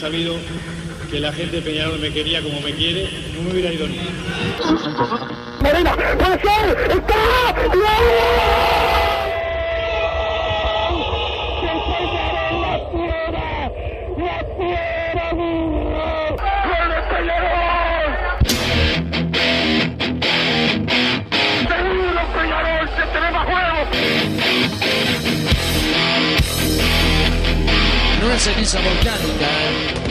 sabido que la gente de Peñarol me quería como me quiere, no me hubiera ido ni. Morena, puede ser, está. No es ceniza volcánica, ¿eh?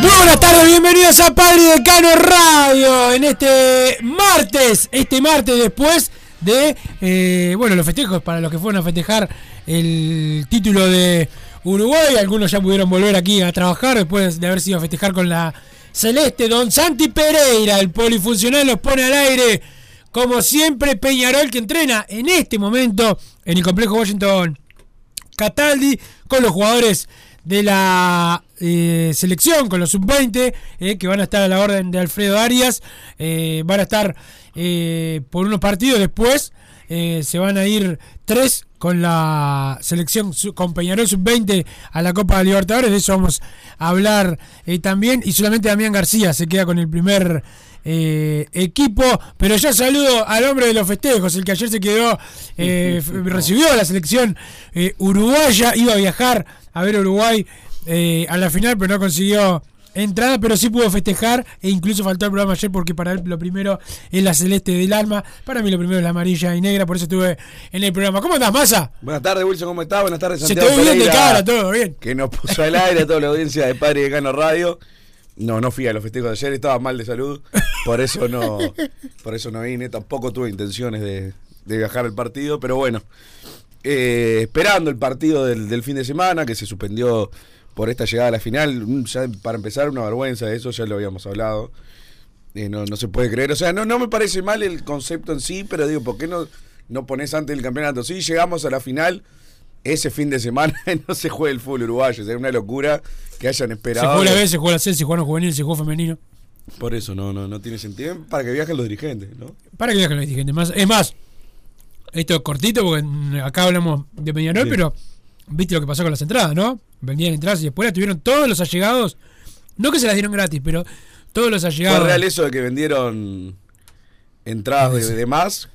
Muy buenas tardes, bienvenidos a Padre Decano Radio en este martes, este martes después de, eh, bueno, los festejos para los que fueron a festejar el título de Uruguay, algunos ya pudieron volver aquí a trabajar después de haber sido a festejar con la Celeste, Don Santi Pereira, el polifuncional los pone al aire, como siempre Peñarol que entrena en este momento en el complejo Washington Cataldi con los jugadores de la eh, selección, con los sub-20, eh, que van a estar a la orden de Alfredo Arias, eh, van a estar por unos partidos después, se van a ir tres con la selección con Peñarol sub-20 a la Copa de Libertadores, de eso vamos a hablar también, y solamente Damián García se queda con el primer eh, equipo, pero ya saludo al hombre de los festejos, el que ayer se quedó, eh, recibió a la selección eh, uruguaya, iba a viajar a ver Uruguay eh, a la final, pero no consiguió entrada, pero sí pudo festejar e incluso faltó el programa ayer porque para él lo primero es la celeste del alma, para mí lo primero es la amarilla y negra, por eso estuve en el programa. ¿Cómo andás, Massa? Buenas tardes, Wilson, ¿cómo estás? Buenas tardes, Se te Santiago ve bien de cara, todo bien. Que nos puso al aire a toda la audiencia de Padre de Cano Radio. No, no fui a los festejos de ayer, estaba mal de salud. Por eso no, por eso no vine. Tampoco tuve intenciones de, de viajar al partido, pero bueno. eh, esperando el partido del, del fin de semana, que se suspendió por esta llegada a la final. Mm, Ya para empezar, una vergüenza, eso ya lo habíamos hablado. Eh, no, no se puede creer. O sea, no, no me parece mal el concepto en sí, pero digo, ¿por qué no, no pones antes del campeonato? Sí, llegamos a la final ese fin de semana no se juega el fútbol uruguayo. Sería una locura que hayan Se esperado. jugó la B, se jugó la C, se jugó juvenil, se jugó femenino. Por eso no, no, no tiene sentido. Para que viajen los dirigentes, ¿no? Para que viajen los dirigentes. Más, es más, esto es cortito porque acá hablamos de Peñarol, pero viste lo que pasó con las entradas, ¿no? Vendían entradas y después las tuvieron todos los allegados. No que se las dieron gratis, pero todos los Fue allegados. real eso de que vendieron entradas de, de más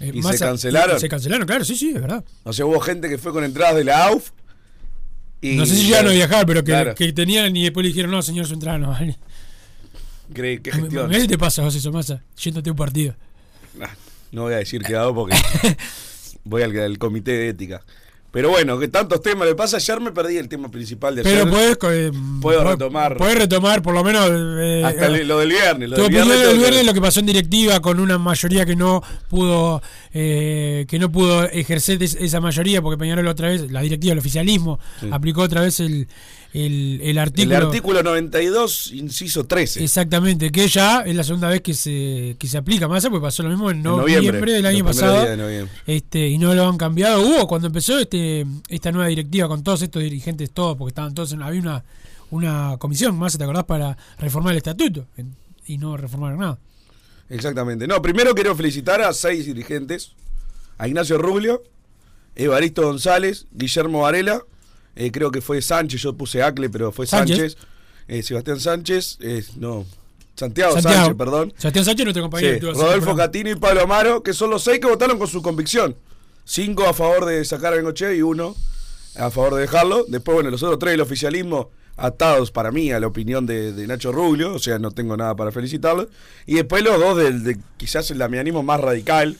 eh, y se cancelaron. Se cancelaron, claro, sí, sí, es verdad. O sea, hubo gente que fue con entradas de la AUF. Y, no sé si llegaron a viajar, pero que, Claro. que tenían y después le dijeron, no, señor, su entrada no vale. ¿Qué gestión? si te pasa, José Somasa, yéndote a un partido. No voy a decir qué hago porque voy al, al comité de ética. Pero bueno, que tantos temas le pasa. Ayer me perdí el tema principal de ayer. Pero puedes, eh, Puedo retomar. Podés retomar, por lo menos. eh, Hasta eh, lo del viernes. Lo Tu del opinión viernes del tengo que- viernes, lo que pasó en directiva con una mayoría que no pudo eh, que no pudo ejercer es- esa mayoría porque Peñarol otra vez, la directiva, el oficialismo, Sí. aplicó otra vez el, el, el artículo. El artículo 92, inciso 13. Exactamente, que ya es la segunda vez que se, que se aplica más, porque pasó lo mismo en noviembre, noviembre, del año pasado. de. Este, y no lo han cambiado. Hubo cuando empezó este esta nueva directiva con todos estos dirigentes, todos, porque estaban todos en había una, una comisión más, ¿te acordás? Para reformar el estatuto. en- Y no reformaron nada. Exactamente. No, primero quiero felicitar a seis dirigentes. A Ignacio Rubio, Evaristo González, Guillermo Varela, eh, creo que fue Sánchez, yo puse Acle, pero fue Sánchez. Sánchez. eh, Sebastián Sánchez, eh, no, Santiago, Santiago. Sánchez, perdón. Santiago Sánchez, nuestro compañero. Sí, Rodolfo. Catino y Pablo Amaro, que son los seis que votaron con su convicción. Cinco a favor de sacar a Bengochea y uno a favor de dejarlo. Después, bueno, los otros tres del oficialismo atados para mí a la opinión de, de Nacho Rubio, o sea, no tengo nada para felicitarlos. Y después los dos del de, quizás el damianismo más radical,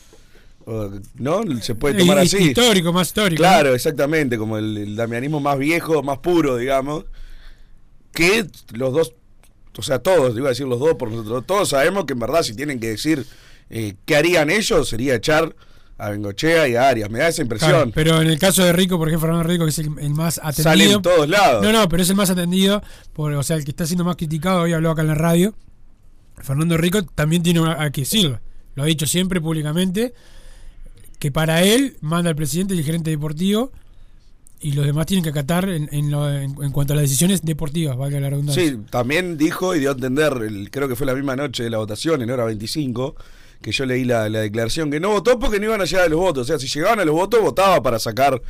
¿no? Se puede tomar así. Histórico, más histórico. Claro, exactamente, como el, el damianismo más viejo, más puro, digamos. Que los dos, o sea, todos, iba a decir los dos por nosotros, todos sabemos que en verdad si tienen que decir eh, qué harían ellos, sería echar a Bengochea y a Arias. Me da esa impresión. Claro, pero en el caso de Rico, por ejemplo, Fernando Rico, que es el, el más atendido. Sale en todos lados. No, no, pero es el más atendido, por, o sea, el que está siendo más criticado, hoy habló acá en la radio. Fernando Rico también tiene a que decirlo. Lo ha dicho siempre públicamente, que para él manda el presidente y el gerente deportivo, y los demás tienen que acatar en, en, lo- en- en cuanto a las decisiones deportivas, valga la redundancia. Sí, también dijo y dio a entender, el- creo que fue la misma noche de la votación, en hora 25, que yo leí la, la declaración, que no votó porque no iban a llegar a los votos. O sea, si llegaban a los votos, votaba para sacar.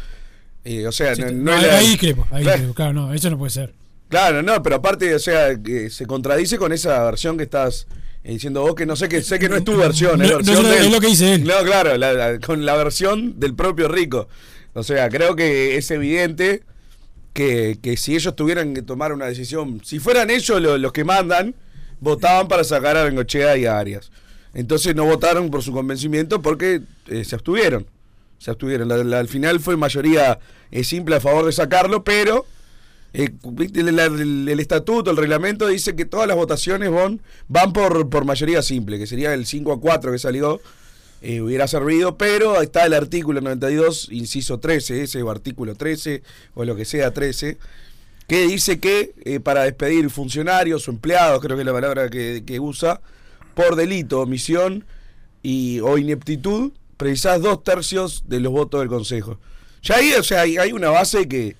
eh, o sea, Sí, no, no, era- ahí discrepo, ahí Claro. discrepo. Claro, no, eso no puede ser. Claro, no, pero aparte, o sea, que se contradice con esa versión que estás diciendo vos, que no sé que sé que no es tu versión, es, No, versión lo- del- es lo que dice él. No, claro, la- la- con la versión del propio Rico. O sea, creo que es evidente que, que si ellos tuvieran que tomar una decisión, si fueran ellos lo- los que mandan, votaban para sacar a Bengochea y a Arias. Entonces no votaron por su convencimiento porque eh, se abstuvieron. Se abstuvieron. La- al final fue mayoría eh, simple a favor de sacarlo, pero eh, el, estatuto, el reglamento dice que todas las votaciones van, van por, por mayoría simple, que sería el 5 a 4 que salió, eh, hubiera servido, pero está el artículo 92, inciso 13, ese o artículo 13, o lo que sea 13, que dice que eh, para despedir funcionarios o empleados, creo que es la palabra que, que usa, por delito, omisión y, o ineptitud, precisás dos tercios de los votos del Consejo. Ya ahí, o sea, hay, hay una base que,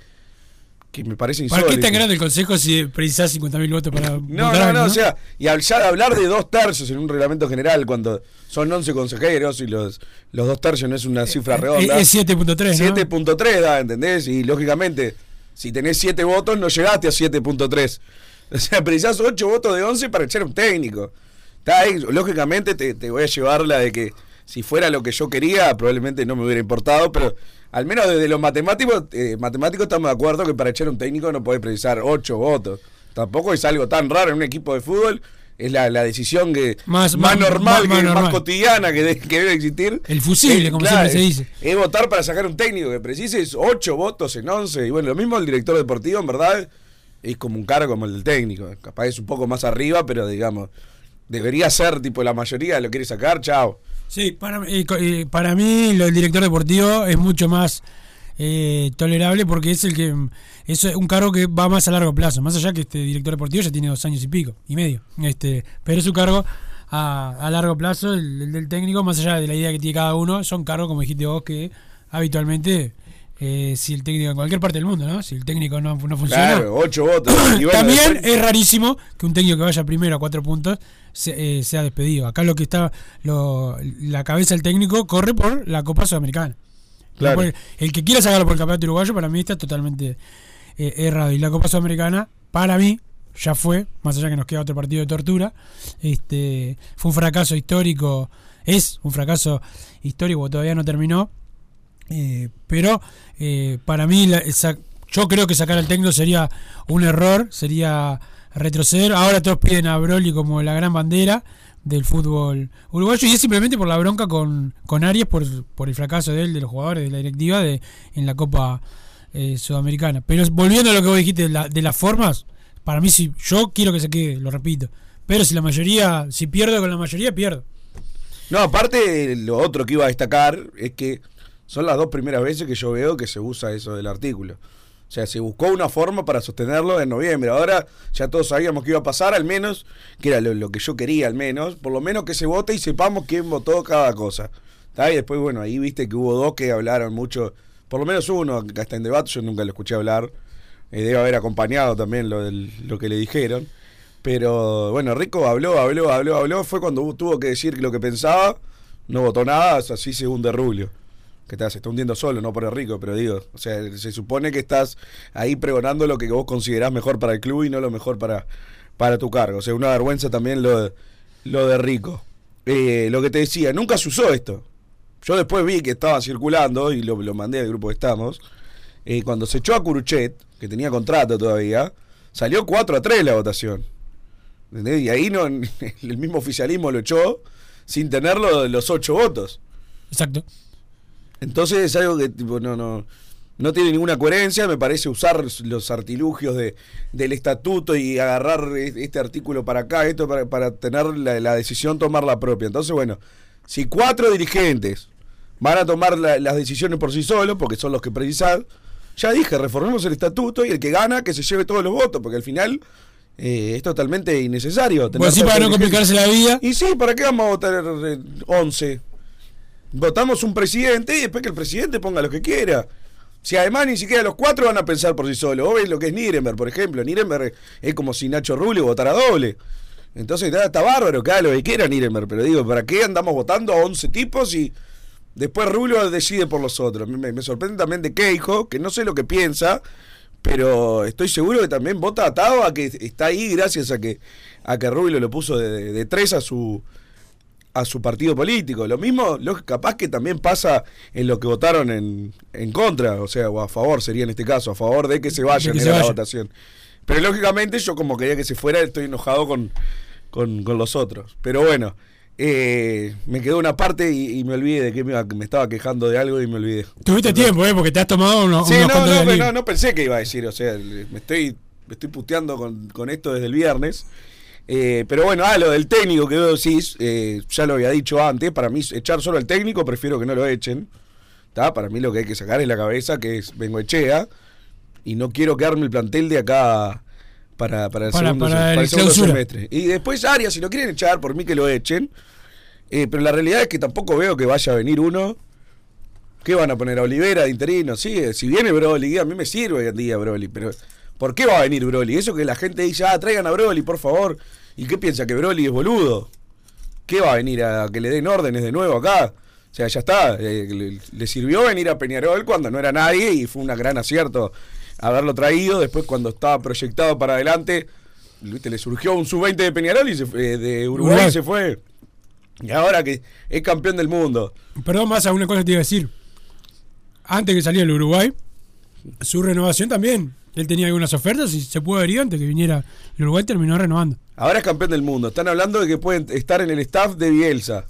que me parece ¿Para insólita. qué tan grande el consejo si precisás 50.000 votos para No, votar no, no, o sea, y al ya de hablar de dos tercios en un reglamento general, cuando son 11 consejeros y los, los dos tercios no es una cifra redonda. Eh, Es 7.3, ¿no? 7.3 da, ¿entendés? Y lógicamente, si tenés 7 votos, no llegaste a 7.3. O sea, precisás 8 votos de 11 para echar un técnico. Está ahí, lógicamente te, te voy a llevar la de que si fuera lo que yo quería, probablemente no me hubiera importado, pero al menos desde los matemáticos, eh, matemáticos estamos de acuerdo que para echar un técnico no podés precisar 8 votos. Tampoco es algo tan raro en un equipo de fútbol. Es la, la decisión que Más- más, más- normal, más- que, más cotidiana que, de- que debe existir. El fusible, Eh, como claro, siempre se es- dice. es votar para sacar un técnico que precises 8 votos en 11. Y bueno, lo mismo el director deportivo, en verdad, es como un cargo como el del técnico. Capaz es un poco más arriba, pero digamos, debería ser tipo la mayoría lo quiere sacar, chao. Sí, para, eh, para mí del director deportivo es mucho más eh, tolerable porque es el que es un cargo que va más a largo plazo, más allá que este director deportivo ya tiene dos años y pico y medio, este, pero es un cargo a, a largo plazo, el, el del técnico, más allá de la idea que tiene cada uno, son cargos como dijiste vos que habitualmente eh, si el técnico en cualquier parte del mundo, ¿no? Si el técnico no, no funciona, Claro, 8 votos. Y bueno, también después- es rarísimo que un técnico que vaya primero a cuatro puntos se- eh, sea despedido. Acá lo que está, lo- la cabeza del técnico corre por la Copa Sudamericana. Claro. El que quiera sacarlo por el campeonato uruguayo, para mí está totalmente eh, errado. Y la Copa Sudamericana, para mí, ya fue, más allá que nos queda otro partido de tortura, este fue un fracaso histórico, es un fracaso histórico, todavía no terminó. Eh, pero eh, para mí, la- esa- yo creo que sacar al técnico sería un error, sería retroceder. Ahora todos piden a Broly como la gran bandera del fútbol uruguayo y es simplemente por la bronca con, con Arias por, por el fracaso de él, de los jugadores, de la directiva de, en la Copa eh, Sudamericana. Pero volviendo a lo que vos dijiste de, la- de las formas, para mí si yo quiero que se quede, lo repito. Pero si la mayoría, si pierdo con la mayoría, pierdo. No, aparte, lo otro que iba a destacar es que son las dos primeras veces que yo veo que se usa eso del artículo. O sea, se buscó una forma para sostenerlo en noviembre. Ahora ya todos sabíamos que iba a pasar, al menos, que era lo, que yo quería, al menos, por lo menos que se vote y sepamos quién votó cada cosa. Y después, bueno, ahí viste que hubo dos que hablaron mucho, por lo menos uno que está en debate, yo nunca lo escuché hablar. Eh, debe haber acompañado también lo, del- lo que le dijeron. Pero bueno, Rico habló, habló, habló, habló. Fue cuando tuvo que decir lo que pensaba. No votó nada, así según de. Que se está hundiendo solo, no por el rico, pero digo, o sea, se supone que estás ahí pregonando lo que vos considerás mejor para el club y no lo mejor para, para tu cargo. O sea, una vergüenza también lo, de- lo de Rico. Eh, lo que te decía, nunca se usó esto. Yo después vi que estaba circulando y lo, lo mandé al grupo que estamos. Eh, cuando se echó a Curuchet, que tenía contrato todavía, salió 4 a 3 la votación. ¿Entendés? Y ahí no, el mismo oficialismo lo echó sin tener lo- los 8 votos. Exacto. Entonces es algo que tipo, no, no, no tiene ninguna coherencia, me parece usar los artilugios de, del estatuto y agarrar este artículo para acá, esto para, para tener la, la decisión, tomar la propia. Entonces, bueno, si cuatro dirigentes van a tomar la- las decisiones por sí solos, porque son los que precisan, ya dije, reformemos el estatuto y el que gana, que se lleve todos los votos, porque al final eh, es totalmente innecesario. tener Pues sí, para no complicarse la vida. Y sí, ¿para qué vamos a votar eh, 11? Votamos un presidente y después que el presidente ponga lo que quiera. Si además ni siquiera los cuatro van a pensar por sí solos. Vos ves lo que es Nirenberg, por ejemplo. Nirenberg es como si Nacho Rulli votara doble. Entonces está, bárbaro, haga lo que quiera Nirenberg. Pero digo, ¿para qué andamos votando a 11 tipos y después Rulio decide por los otros? Me, sorprende también de Keiko, que no sé lo que piensa, pero estoy seguro que también vota atado a que está ahí gracias a que a que Rubio lo puso de tres a su a su partido político. Lo mismo, lo, capaz que también pasa en lo que votaron en, en contra, o sea, o a favor sería en este caso, a favor de que se vayan que se la votación. Pero lógicamente yo como quería que se fuera, estoy enojado con, con, con los otros. Pero bueno, eh, me quedó una parte y, y me olvidé de que me, estaba quejando de algo y me olvidé. Tuviste tiempo, ¿eh? Porque te has tomado unos, Sí, unos no, no, no, no pensé que iba a decir, o sea, me estoy, me estoy puteando con, con esto desde el viernes. Eh, pero bueno, ah, lo del técnico que vos decís, eh, ya lo había dicho antes, para mí echar solo al técnico prefiero que no lo echen. ¿tá? Para mí lo que hay que sacar es la cabeza, que es Bengoechea, y no quiero quedarme el plantel de acá para, para el Para- segundo, para el el segundo clausura. semestre. Y después Arias, si lo quieren echar, por mí que lo echen. Eh, pero la realidad es que tampoco veo que vaya a venir uno ¿Qué van a poner a Olivera de interino? Sí, eh, si viene Broly, a mí me sirve hoy en día Broly, pero ¿por qué va a venir Broly? Eso que la gente dice, ah, traigan a Broly, por favor. ¿Y qué piensa? ¿Que Broly es boludo? ¿Qué va a venir a que le den órdenes de nuevo acá? O sea, ya está. eh, le, sirvió venir a Peñarol cuando no era nadie y fue un gran acierto haberlo traído. Después, cuando estaba proyectado para adelante, ¿viste? le surgió un sub-20 de Peñarol y se fue- eh, de Uruguay, Uruguay. y se fue. Y ahora que es campeón del mundo. Perdón, más a una cosa te iba a decir. Antes que saliera el Uruguay, su renovación también. Él tenía algunas ofertas y se pudo haber ido antes que viniera el Uruguay, terminó renovando. Ahora es campeón del mundo. Están hablando de que pueden estar en el staff de Bielsa.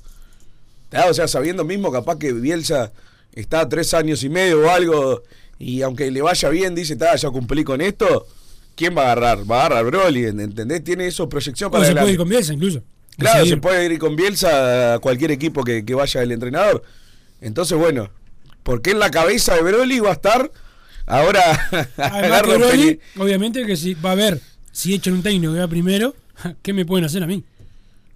Ah, O sea, sabiendo mismo capaz que Bielsa está tres años y medio o algo, y aunque le vaya bien, dice, "Ta, ya cumplí con esto, ¿quién va a agarrar? Va a agarrar Broly, ¿entendés? Tiene eso proyección O para se puede ir con Bielsa incluso. Claro, se puede ir con Bielsa a cualquier equipo que, que vaya el entrenador. Entonces, bueno, porque en la cabeza de Broly va a estar ahora Además que Broly, obviamente que si va a ver si echan un técnico que va primero, ¿qué me pueden hacer a mí?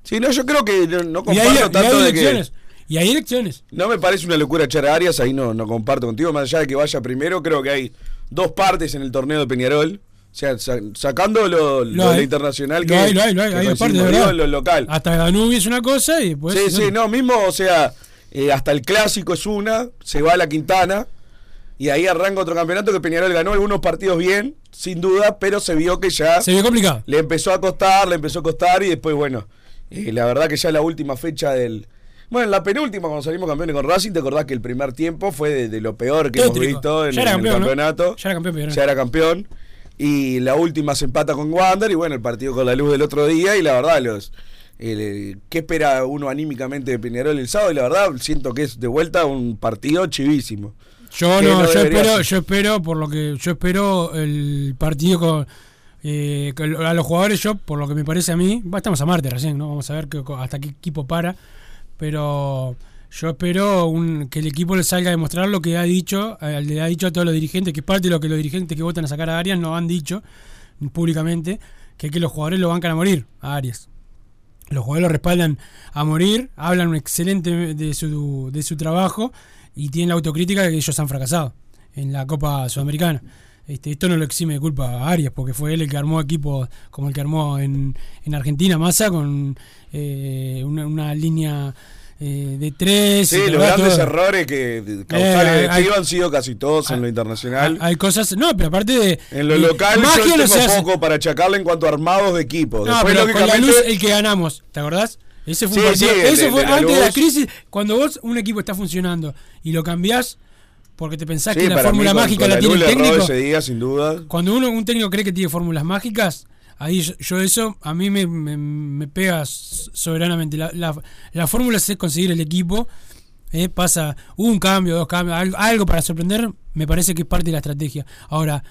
Sí, no, yo creo que no, no Y hay, comparto y hay tanto de que... Y hay elecciones. No me parece una locura echar a Arias, ahí no, no comparto contigo, más allá de que vaya primero, creo que hay dos partes en el torneo de Peñarol. O sea, sa- sacando lo, lo hay. de internacional Lo que, hay, lo hay, lo hay, hay de verdad. lo local. Hasta Danubio es una cosa y después. sí, sí, no, mismo, o sea, eh, hasta el clásico es una, se va a la Quintana y ahí arranca otro campeonato que Peñarol ganó algunos partidos bien, sin duda, pero se vio que ya Se vio complicado. le empezó a costar, le empezó a costar y después, bueno, eh, la verdad que ya la última fecha del... Bueno, en la penúltima, cuando salimos campeones con Racing, te acordás que el primer tiempo fue de, de lo peor que hemos visto en, el campeonato. Ya era campeón. Ya era campeón. Y la última se empata con Wander y bueno, el partido con la luz del otro día y la verdad, los... el- el- ¿Qué espera uno anímicamente de Peñarol el sábado? Y la verdad, siento que es de vuelta un partido chivísimo. Yo no, yo espero, yo espero, por lo que yo espero el partido con eh, a los jugadores, yo, por lo que me parece a mí, estamos a Marte recién, ¿no? Vamos a ver que- hasta qué equipo para, pero yo espero un- que el equipo le salga a demostrar lo que ha dicho, eh, le ha dicho a todos los dirigentes, que es parte de lo que los dirigentes que votan a sacar a Arias no han dicho públicamente, que es que los jugadores lo bancan a morir, a Arias. Los jugadores lo respaldan a morir, hablan excelente de su, de su trabajo y tienen la autocrítica de que ellos han fracasado en la Copa Sudamericana. Este, esto no lo exime de culpa a Arias, porque fue él el que armó equipos como el que armó en, en Argentina, Massa, con eh, una, una línea eh, de tres. Sí, y los grandes todo. errores que causales Eh, hay- han sido casi todos en lo internacional. Hay cosas. No, pero aparte de. En lo de- local yo tengo poco para achacarle en cuanto a armados de equipo. No, Después, pero con la luz el que ganamos, ¿te acordás? Ese fue Sí, eso de- fue de antes de la crisis, cuando vos un equipo está funcionando y lo cambiás porque te pensás sí, que la fórmula mágica con la, tiene el técnico. ese día, sin duda. Cuando uno un técnico cree que tiene fórmulas mágicas, ahí yo, yo eso a mí me, me- me pega soberanamente. La, la, la fórmula es conseguir el equipo. eh, pasa un cambio, dos cambios, algo, algo para sorprender, me parece que es parte de la estrategia. Ahora,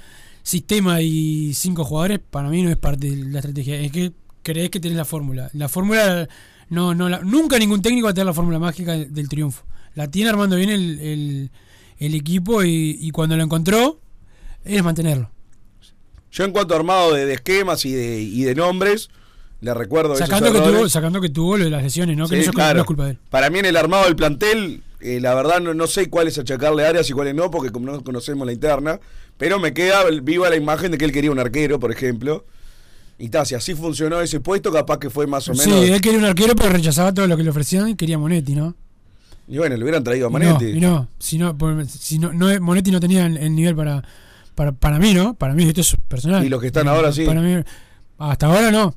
sistema y cinco jugadores, para mí no es parte de la estrategia. Es que crees que tenés la fórmula. La fórmula, no, no, la- nunca ningún técnico va a tener la fórmula mágica del, del triunfo. La tiene armando bien el, el, el equipo y, y cuando lo encontró, es mantenerlo. Yo en cuanto a armado de, de esquemas y de, y de nombres, le recuerdo esos Sacando que, errores. tuvo, sacando que tuvo lo de las lesiones, ¿no? Que claro. no es culpa de él. Para mí en el armado del plantel, eh, la verdad no, no sé cuáles achacarle áreas y cuáles no, porque como no conocemos la interna, pero me queda viva la imagen de que él quería un arquero, por ejemplo. Y ta, si así funcionó ese puesto, capaz que fue más o Sí, menos. él quería un arquero, pero rechazaba todo lo que le ofrecían y quería Monetti, ¿no? Y bueno, le hubieran traído a Y Manetti. No, y no, si no, si no, no Monetti no tenía el, el nivel para, para, para mí, ¿no? Para mí esto es personal. Y los que están ahora, sí. Para mí, hasta ahora no.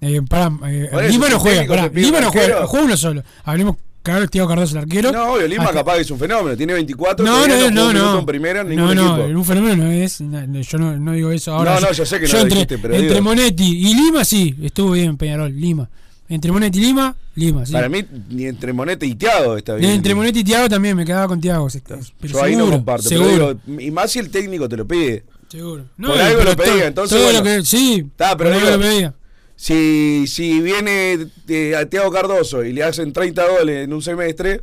Eh, para, eh, Lima no juega, pará, Lima no juega, juega uno solo. Hablemos, claro, Tiago Cardoso el arquero. No, obvio, Lima Hasta- capaz que es un fenómeno. Tiene 24, No, no, no, no. en primera en no, ningún no, equipo. un fenómeno no es. no, Yo no, no digo eso. Ahora, No, no, yo sé que no lo entre, dijiste, pero entre digo. Monetti y Lima, sí, estuvo bien Peñarol, Lima. Entre Monetti y Lima, Lima, sí. Para mí, ni entre Monete y Tiago está bien. entre Monetti y Tiago también me quedaba con Tiago. Pero Yo ahí no seguro, comparto. pero Seguro. digo, y más si el técnico te lo pide. seguro. por algo lo pedía, entonces, todo bueno. lo que, sí, Está, pero por algo digo, lo pedía. Si, si viene eh, a Tiago Cardoso y le hacen 30 goles en un semestre,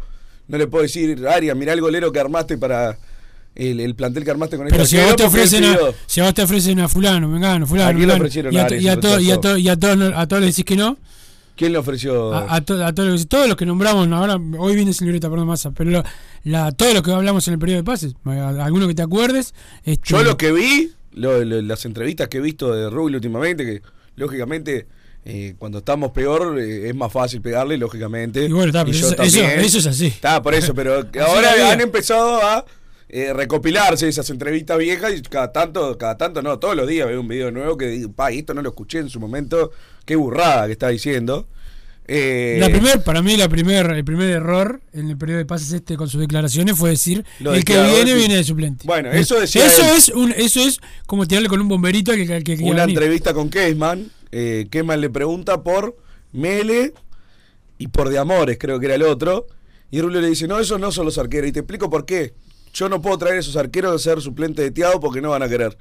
no le puedo decir, Arias, mirá el golero que armaste para el, el plantel que armaste con Pero si a vos te ofrecen a, si a vos te ofrecen a fulano, vengano, fulano, ¿A quién le vengano, ofrecieron y a, todos no- a todos le decís que no, ¿Quién le ofreció? a, a to- a todos, los- todos los que nombramos, ahora hoy viene sin libreta, perdón, masa, pero lo- la, todos los que hablamos en el periodo de pases, alguno que te acuerdes, este, Yo lo que vi, lo- lo- las entrevistas que he visto de Rubio últimamente, que lógicamente eh, cuando estamos peor eh, es más fácil pegarle, lógicamente. Y bueno, está, pero yo eso- eso- también. eso es así. Está, por eso, pero ahora han empezado a eh, recopilarse esas entrevistas viejas y cada tanto, cada tanto no, todos los días veo un video nuevo que digo, pa, esto no lo escuché en su momento, qué burrada que está diciendo. Eh, La primer, para mí la primer, el primer error en el periodo de pases este con sus declaraciones fue decir de el que viene sí. viene de suplente. Bueno, eso decía eso él. es un, eso es como tirarle con un bomberito al que, una entrevista con Keisman. Eh, Keisman le pregunta por Mele y por De Amores, creo que era el otro. Y Rubio le dice: No, esos no son los arqueros. Y te explico por qué. Yo no puedo traer a esos arqueros a ser suplente de Tiago porque no van a querer.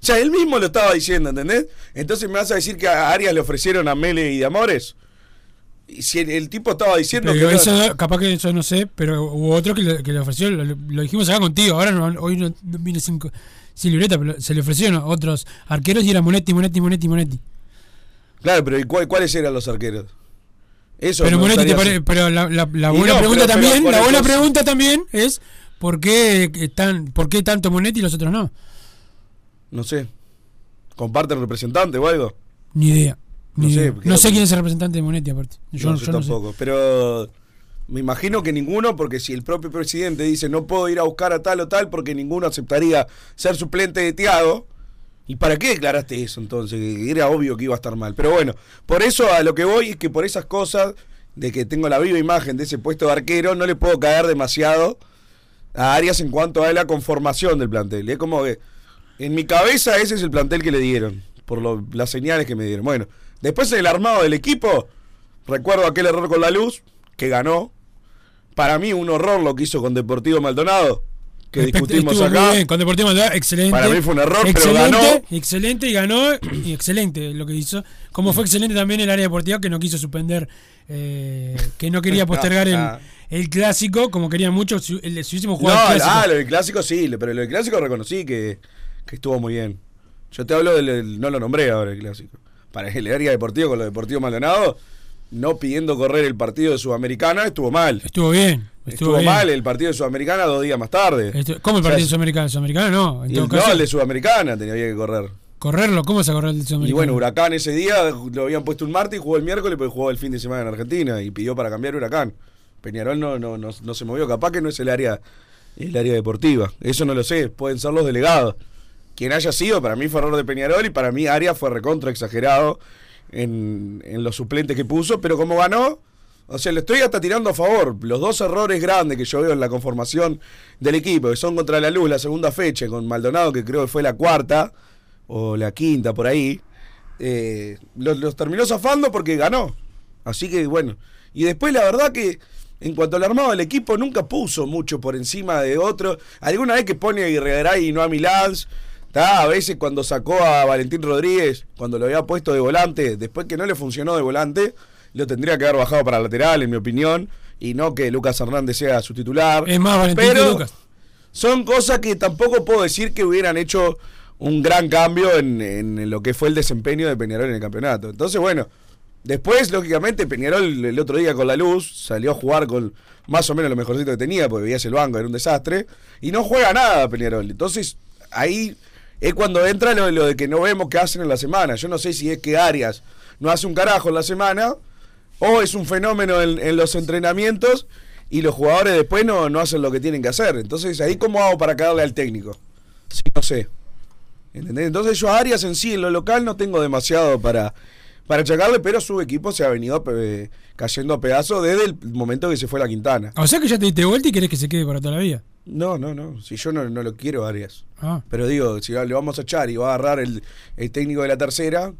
O sea, él mismo lo estaba diciendo, ¿entendés? Entonces me vas a decir que a Arias le ofrecieron a Mele y De Amores. Si el, el tipo estaba diciendo Pero que. eso, no- capaz que eso no sé, pero hubo otro que le, que le ofreció, lo, lo dijimos acá contigo, ahora no, hoy no, no vine sin, sin libreta, pero se le ofrecieron otros arqueros y era Monetti, Monetti, Monetti, Monetti. Claro, pero ¿y cuál- cuáles eran los arqueros? Eso pero Monetti te pare- pero la, la- buena pregunta pero- también, la buena pregunta también es ¿por qué están, por qué tanto Monetti y los otros no? No sé. ¿Comparten representante o algo? Ni idea. No sé, no sé quién es el representante de Monetti aparte. Yo, no, yo yo no sé. tampoco. Pero me imagino que ninguno, porque si el propio presidente dice no puedo ir a buscar a tal o tal, porque ninguno aceptaría ser suplente de Tiago. ¿Y para qué declaraste eso entonces? Que Era obvio que iba a estar mal. Pero bueno, por eso a lo que voy es que por esas cosas, de que tengo la viva imagen de ese puesto de arquero, no le puedo caer demasiado a Arias en cuanto a la conformación del plantel. Es como que en mi cabeza ese es el plantel que le dieron, por lo- las señales que me dieron. Bueno, después el armado del equipo, recuerdo aquel error con la luz, que ganó. Para mí un horror lo que hizo con Deportivo Maldonado, que discutimos estuvo muy acá. bien, con Deportivo Maldonado, excelente. Para mí fue un error, pero ganó. Excelente y ganó, y excelente lo que hizo. Como fue excelente también el área deportiva que no quiso suspender, eh, que no quería postergar Ah. el, el clásico, como querían muchos, si, el, si hubiésemos No, jugado el clásico. ah, lo del clásico sí, pero lo del clásico reconocí que, que estuvo muy bien. Yo te hablo del, del- no lo nombré ahora el clásico. Para el área deportivo con lo deportivo Maldonado, no pidiendo correr el partido de Sudamericana, estuvo mal. Estuvo bien. Estuvo, Estuvo, bien. mal el partido de Sudamericana dos días más tarde. ¿Cómo el O sea, partido de Sudamericana? Sudamericana no. En y el, caso, no, el de Sudamericana tenía que correr. correrlo, ¿cómo se correr el de Y Sudamericana? bueno, Huracán ese día lo habían puesto un martes y jugó el miércoles, pero jugó el fin de semana en Argentina y pidió para cambiar Huracán. Peñarol no, no, no, no se movió. Capaz que no es el área, el área deportiva. Eso no lo sé. Pueden ser los delegados. Quien haya sido, para mí fue error de Peñarol y para mí Arias fue recontra exagerado en, en los suplentes que puso. Pero como ganó, o sea, le estoy hasta tirando a favor. Los dos errores grandes que yo veo en la conformación del equipo, que son contra la luz la segunda fecha, con Maldonado, que creo que fue la cuarta o la quinta por ahí, eh, los, terminó zafando porque ganó. Así que bueno. Y después la verdad que en cuanto al armado del equipo nunca puso mucho por encima de otro. Alguna vez que pone a Guerregaray y no a Milán. Está A veces cuando sacó a Valentín Rodríguez, cuando lo había puesto de volante, después que no le funcionó de volante, lo tendría que haber bajado para lateral, en mi opinión, y no que Lucas Hernández sea su titular. Es más Valentín que Pero Lucas. son cosas que tampoco puedo decir que hubieran hecho un gran cambio en, en lo que fue el desempeño de Peñarol en el campeonato. Entonces, bueno, después, lógicamente, Peñarol el otro día con la luz salió a jugar con más o menos lo mejorcito que tenía, porque veías el banco, era un desastre, y no juega nada Peñarol. Entonces, ahí es cuando entra lo, de que no vemos qué hacen en la semana. Yo no sé si es que Arias no hace un carajo en la semana, o es un fenómeno en, los entrenamientos y los jugadores después no, no hacen lo que tienen que hacer. Entonces, ahí cómo hago para caerle al técnico. Sí, no sé. Entonces yo a Arias en sí, en lo local, no tengo demasiado para, para achacarle, pero su equipo se ha venido eh, cayendo a pedazos desde el momento que se fue la Quintana. O sea que ya te diste vuelta y querés que se quede para toda la vida. No, no, no. Si yo no, no lo quiero Arias. Ah. Pero digo, si le vamos a echar y va a agarrar el, el técnico de la tercera,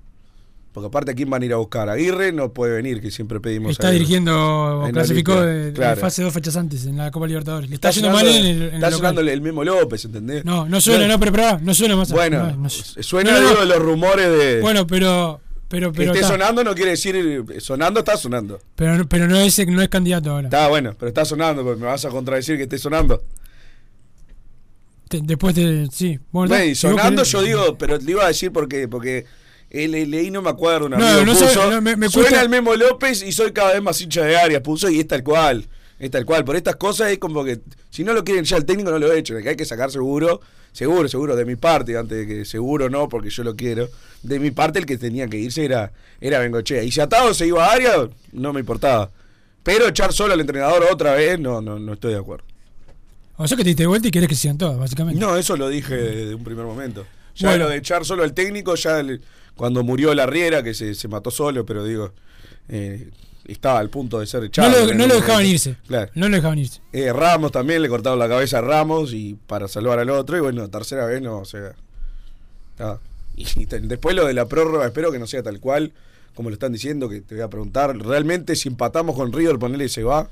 porque aparte a quién van a ir a buscar. Aguirre no puede venir, que siempre pedimos. Está a dirigiendo, En la clasificó de, claro. fase dos fechas antes en la Copa Libertadores. Le Está, está, yendo mal en el, en está sonando el mismo López, ¿entendés? No, no suena, no, pero, pero no suena más. Bueno, no, no su- suena no, no, digo, no. los rumores de. Bueno, pero. Pero, que esté está- sonando no quiere decir. Sonando está sonando. pero, pero no, es, no es candidato ahora. Está bueno, pero está sonando, porque me vas a contradecir que esté sonando. Te- después de. Sí. Bueno, vos sonando yo digo, pero le iba a decir porque, porque eh, le- leí, no me acuerdo, un No, amigo no puso, no, me- me suena el Memo López y soy cada vez más hincha de Arias, puso y es tal cual, es tal cual. Por estas cosas es como que, si no lo quieren ya el técnico no lo he hecho, que hay que sacar seguro, seguro, seguro, de mi parte, antes de que seguro no, porque yo lo quiero, de mi parte el que tenía que irse era, era Bengochea. Y si atado se iba a Arias, no me importaba. Pero echar solo al entrenador otra vez, no, no, no estoy de acuerdo. O sea que te diste vuelta y querés que sigan todas, básicamente. No, eso lo dije de un primer momento. Ya Bueno. lo de echar solo al técnico, ya el- cuando murió la Riera, que se, se mató solo, pero digo, eh, estaba al punto de ser echado. No lo, no dejaban irse. Claro. No lo dejaban irse. Eh, Ramos también, le cortaron la cabeza a Ramos y para salvar al otro, y bueno, tercera vez no, o sea. Y después lo de la prórroga, espero que no sea tal cual, como lo están diciendo, que te voy a preguntar, realmente si empatamos con River, ponele se va.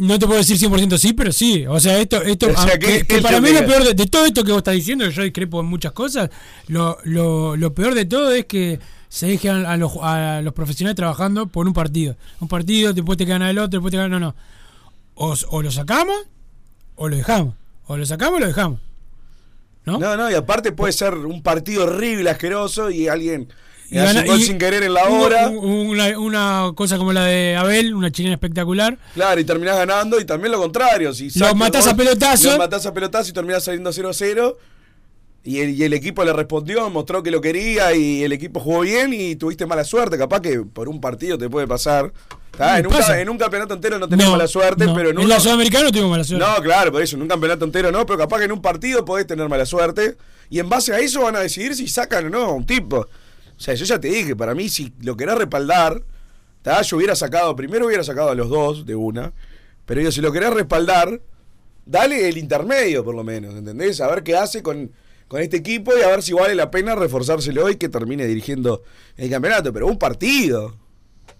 No te puedo decir 100% sí, pero sí. O sea, esto, esto O sea, que- para mí lo peor de, de todo esto que vos estás diciendo, que yo discrepo en muchas cosas, lo, lo, lo peor de todo es que se dejan a los, a los profesionales trabajando por un partido. Un partido, después te gana el otro, después te gana... No, no. O, o lo sacamos o lo dejamos. O lo sacamos o lo dejamos. ¿No? No, no, y aparte puede ser un partido horrible, asqueroso, y alguien Y gana- un gol y- sin querer en la hora. un- Una, una cosa como la de Abel, una chilena espectacular. Claro, y terminás ganando, y también lo contrario. Si Los matás gol, a pelotazo. Los matás a pelotazo y terminás saliendo 0-0. Y el, y el equipo le respondió, mostró que lo quería y el equipo jugó bien y tuviste mala suerte. Capaz que por un partido te puede pasar. Sí, en, un, en un campeonato entero no tenés No, mala suerte, no. pero en en uno- la Sudamericana tuvimos mala suerte. No, claro, por eso, en un campeonato entero no, pero capaz que en un partido podés tener mala suerte. Y en base a eso van a decidir si sacan o no a un tipo. O sea, yo ya te dije, para mí, si lo querés respaldar, ¿tá? yo hubiera sacado, primero hubiera sacado a los dos de una. Pero yo, si lo querés respaldar, dale el intermedio, por lo menos, ¿entendés? A ver qué hace con, con este equipo y a ver si vale la pena reforzárselo y que termine dirigiendo el campeonato. Pero un partido.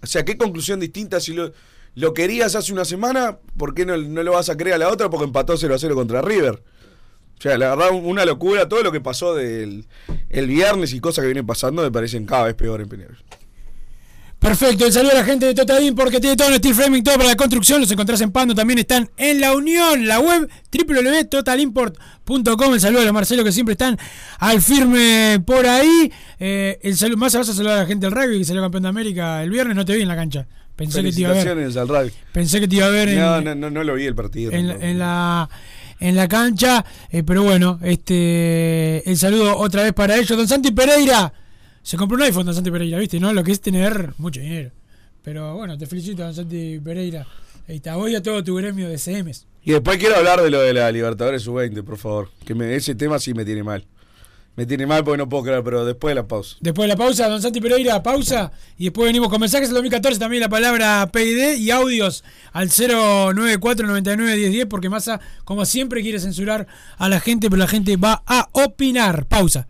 O sea, ¿qué conclusión distinta si lo, lo querías hace una semana? ¿Por qué no, no lo vas a creer a la otra? Porque empató 0 a 0 contra River. O sea, la verdad, una locura. Todo lo que pasó del el viernes y cosas que vienen pasando me parecen cada vez peor en Peñarol. Perfecto, el saludo a la gente de Totadín porque tiene todo en steel framing, todo para la construcción. Los encontrás en Pando, también están en La Unión, la web www.totalimport.com. El saludo a los Marcelo que siempre están al firme por ahí. Eh, el saludo, más vas a saludar a la gente del rugby que salió campeón de América el viernes. No te vi en la cancha. Pensé que te iba a ver. Al. Pensé que te iba a ver en, No, no, no, no lo vi el partido. en la en la cancha, eh, pero bueno, este el saludo otra vez para ellos. Don Santi Pereira, se compró un iPhone, Don Santi Pereira, ¿viste? ¿No? Lo que es tener mucho dinero. Pero bueno, te felicito, Don Santi Pereira. Ahí está, voy a todo tu gremio de CMs. Y después quiero hablar de lo de la Libertadores Sub-20, por favor. Que me, ese tema sí me tiene mal. Me tiene mal porque no puedo creer, pero después de la pausa. Después de la pausa, don Santi Pereira, pausa. Y después venimos con mensajes del 2014, también la palabra PID y audios al 094 99 1010, porque Massa, como siempre, quiere censurar a la gente, pero la gente va a opinar. Pausa.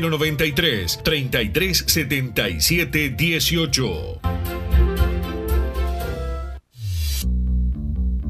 093 33 77 18.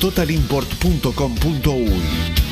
www.totalimport.com.uy.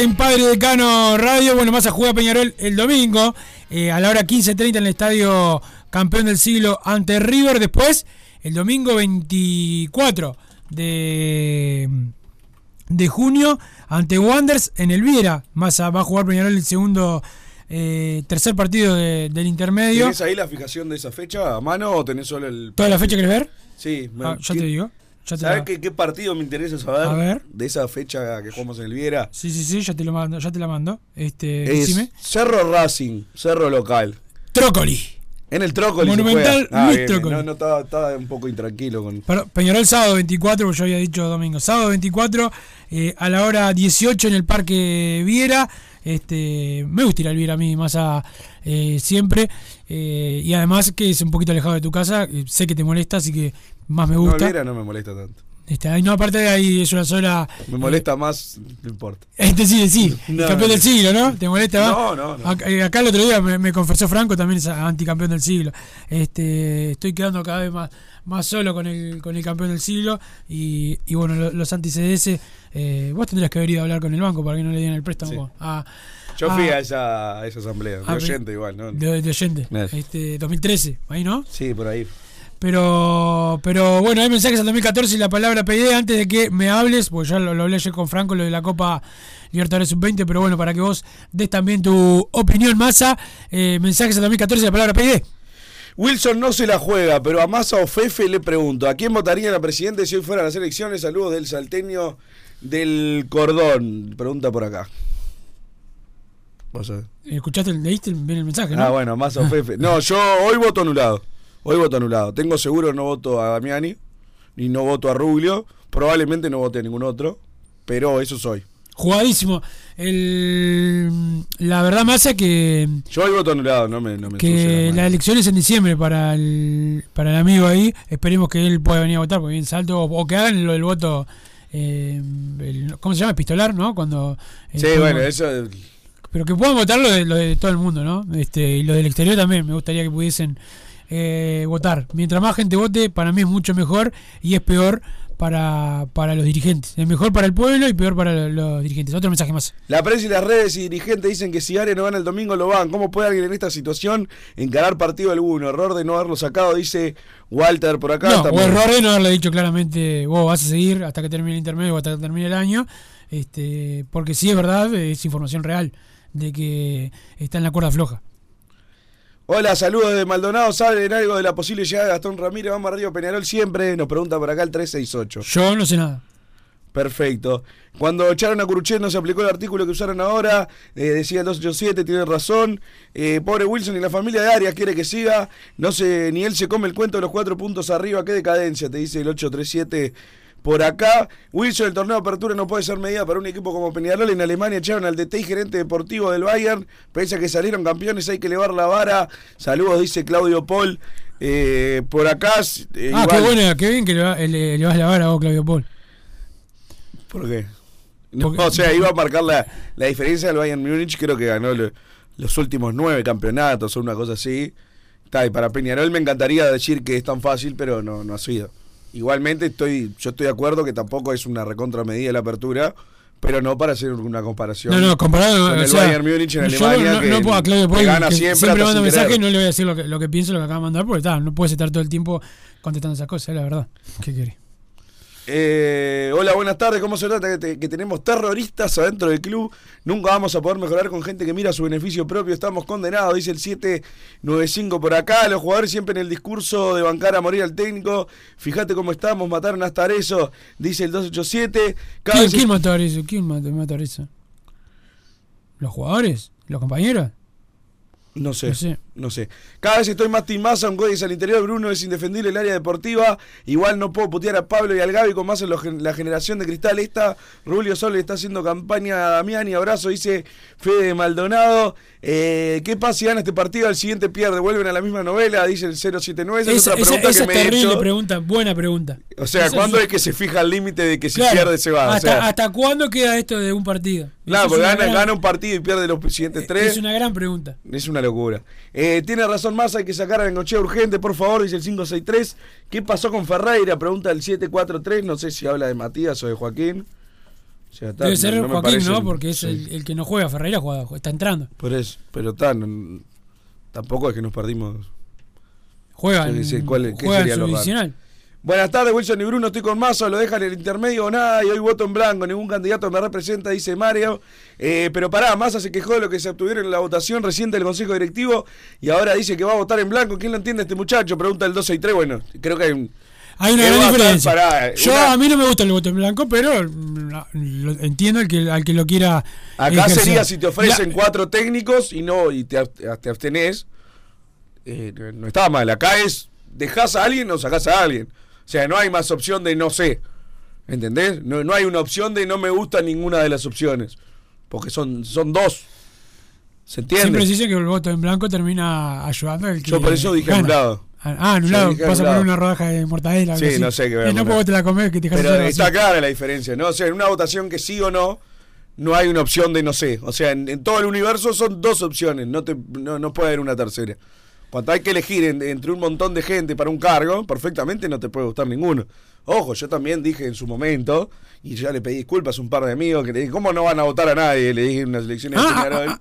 En Padre Decano Radio. Bueno, más a jugar Peñarol el domingo eh, a la hora 15.30 en el estadio campeón del siglo ante River. Después el domingo 24 de, de junio ante Wanderers en el Viera. Massa va a jugar Peñarol el segundo, eh, tercer partido de- del intermedio. ¿Tenés ahí la fijación de esa fecha a mano o tenés solo el. ¿Toda la fecha querés ver? Sí, Ah, ya te digo. ¿Sabes qué, qué partido me interesa saber? A ver. De esa fecha que jugamos en el Viera. Sí, sí, sí, ya te lo mando, ya te la mando. Este, Es. Cerro Racing, Cerro Local. Trócoli. En el Trócoli. Monumental. Ah, Luis bien, Trócoli. No, no, estaba, estaba un poco intranquilo con. Pero Peñarol sábado 24, porque yo había dicho domingo. Sábado 24 eh, a la hora 18 en el Parque Viera. Este, me gusta ir al Viera a mí más a, eh, siempre. Eh, y además que es un poquito alejado de tu casa. eh, sé que te molesta, así que más me No, gusta. el Viera no me molesta tanto. Este, ahí no, aparte de ahí es una sola. Me molesta más, no importa. Este sí, sí, No, campeón no. del siglo, ¿no? ¿Te molesta? No, no, no. Acá, eh, acá el otro día me, me confesó Franco, también es anticampeón del siglo. Este, estoy quedando cada vez más, más solo con el, con el campeón del siglo. Y, y bueno, lo- los anti-CDS, eh, vos tendrías que haber ido a hablar con el banco para que no le dieran el préstamo. a- Yo fui a- a esa, a esa asamblea, de a- oyente igual, ¿no? de, de oyente. Este, 2013, ahí, ¿no? Sí, por ahí. Pero, pero bueno, hay mensajes al 2014 y la palabra PD antes de que me hables, porque ya lo, lo hablé ayer con Franco, lo de la Copa Libertadores Sub-20, pero bueno, para que vos des también tu opinión, Massa, eh, mensajes al 2014 y la palabra PD. Wilson no se la juega, pero a Massa o Fefe le pregunto, ¿a quién votaría la presidente si hoy fuera las elecciones? Saludos del salteño del cordón. Pregunta por acá. Vos sabés. ¿Escuchaste, leíste bien el mensaje, no? Ah, bueno, Massa o Fefe. No, yo hoy voto anulado. Hoy voto anulado. Tengo seguro no voto a Damiani, ni no voto a Rubio. Probablemente no vote a ningún otro, pero eso soy. Jugadísimo. El, la verdad, Massa, que, Yo hoy voto anulado, no me, no me que las la manos. elección es en diciembre para el, para el amigo ahí. Esperemos que él pueda venir a votar, porque bien salto, o, o que hagan lo del voto. eh, el- ¿Cómo se llama? Epistolar, ¿no? Cuando. eh, Sí, bueno, eso. Pero que puedan votar lo de, lo de todo el mundo, ¿no? Este, y lo del exterior también, me gustaría que pudiesen eh, votar. Mientras más gente vote, para mí es mucho mejor y es peor para, para los dirigentes. Es mejor para el pueblo y peor para los dirigentes. Otro mensaje más. La prensa y las redes y dirigentes dicen que si Ares no gana el domingo lo van. ¿Cómo puede alguien en esta situación encarar partido alguno? Error de no haberlo sacado, dice Walter por acá. No, o error de no haberle dicho claramente, vos vas a seguir hasta que termine el intermedio o hasta que termine el año. Este, porque sí es verdad, es información real de que está en la cuerda floja. Hola, saludos de Maldonado. ¿Saben algo de la posible llegada de Gastón Ramírez? Vamos a Río Peñarol siempre. Nos pregunta por acá el 368. Yo no sé nada. Perfecto. Cuando echaron a Curuchet no se aplicó el artículo que usaron ahora, eh, decía el 287, tiene razón. Eh, pobre Wilson y la familia de Arias quiere que siga. No sé, ni él se come el cuento de los cuatro puntos arriba. Qué decadencia, te dice el 837 por acá. Wilson, el torneo de apertura no puede ser medida para un equipo como Peñarol. En Alemania echaron al DT y gerente deportivo del Bayern. Pese a que salieron campeones, hay que elevar la vara. Saludos, dice Claudio Paul. Eh, por acá. eh, ah, qué bueno, qué bien que le, va- le- le vas a lavar a vos, Claudio Paul. ¿Por qué? No, o sea, iba a marcar la, la diferencia del Bayern Múnich, creo que ganó lo- los últimos nueve campeonatos o una cosa así. Está, y para Peñarol me encantaría decir que es tan fácil, pero no, no ha sido. Igualmente estoy, yo estoy de acuerdo que tampoco es una recontra medida la apertura, pero no para hacer una comparación. No, no, comparado con el sea, Bayern Múnich en Alemania no, que, no puedo a Claudio Paul, gana que siempre, siempre, manda mensajes, querer. no le voy a decir lo que, lo que pienso, lo que acaba de mandar, porque está, no puedes estar todo el tiempo contestando esas cosas, la verdad. ¿Qué querés? Eh, hola, buenas tardes. ¿Cómo se trata que, te- que tenemos terroristas adentro del club? Nunca vamos a poder mejorar con gente que mira su beneficio propio. Estamos condenados, dice el 795 por acá. Los jugadores siempre en el discurso de bancar a morir al técnico. Fíjate cómo estamos, mataron hasta eso, dice el 287. Cada ¿Quién, vez quién mató a eso? ¿Quién mató, mató a eso? ¿Los jugadores? ¿Los compañeros? No sé, No sé. No sé. Cada vez estoy más Team Massa, un Godis al interior, Bruno es indefendible el área deportiva. Igual no puedo putear a Pablo y al Gaby con más en gen- la generación de cristal esta. Rubio Sol le está haciendo campaña a Damián y abrazo, dice Fede Maldonado. Eh, ¿Qué pasa si gana este partido? Al siguiente pierde, vuelven a la misma novela, dice el 079. Esa, Esa, es otra pregunta esa que es me he terrible pregunta, buena pregunta. O sea, ¿cuándo es- es que se fija el límite de que si Claro, pierde se va? O Hasta, sea, ¿Hasta cuándo queda esto de un partido? claro, porque gana, gran- gana un partido y pierde los siguientes tres. Es una gran pregunta. Es una locura. Eh, tiene razón más, hay que sacar a Bengochea urgente, por favor, dice el 563. ¿Qué pasó con Ferreira? Pregunta el 743. No sé si habla de Matías o de Joaquín. O sea, está, Debe ser no- no me Joaquín, parece- ¿no? Porque es sí. el, el que no juega. Ferreira juega, está entrando. Por eso, pero tan. Tampoco es que nos perdimos. Juega Yo en, qué sé, ¿cuál- qué sería Buenas tardes, Wilson y Bruno. Estoy con Mazo, lo dejan en el intermedio o nada. Y hoy voto en blanco. Ningún candidato me representa, dice Mario. Eh, pero pará, Massa se quejó de lo que se obtuvieron en la votación reciente del Consejo Directivo. Y ahora dice que va a votar en blanco. ¿Quién lo entiende este muchacho? Pregunta el 12 y 3. Bueno, creo que hay un. Hay una que gran diferencia. pará, Yo una- a mí no me gusta el voto en blanco, pero mm, lo- entiendo al que, al que lo quiera. Acá ejercer. sería si te ofrecen La- cuatro técnicos y no y te, te abstenés. eh, no- no está mal. Acá es dejás a alguien o sacás a alguien. O sea, no hay más opción de no sé. ¿Entendés? No, no hay una opción de no me gusta ninguna de las opciones. Porque son, son dos. ¿Se entiende? Siempre se dice que el voto en blanco termina ayudando al que Yo por eso dije anulado. Ah, anulado. Yo dije Vas a anulado. poner una rodaja de mortadela. Sí, no sé qué Eh, No puedo te la comer que te Pero está así. clara la diferencia, ¿no? O sea, en una votación que sí o no, no hay una opción de no sé. O sea, en, en todo el universo son dos opciones, no, te, no, no puede haber una tercera. Cuando hay que elegir en- entre un montón de gente para un cargo, perfectamente no te puede gustar ninguno. Ojo, yo también dije en su momento, y ya le pedí disculpas a un par de amigos, que le dije, ¿cómo no van a votar a nadie? Le dije en unas elecciones de Peñarol.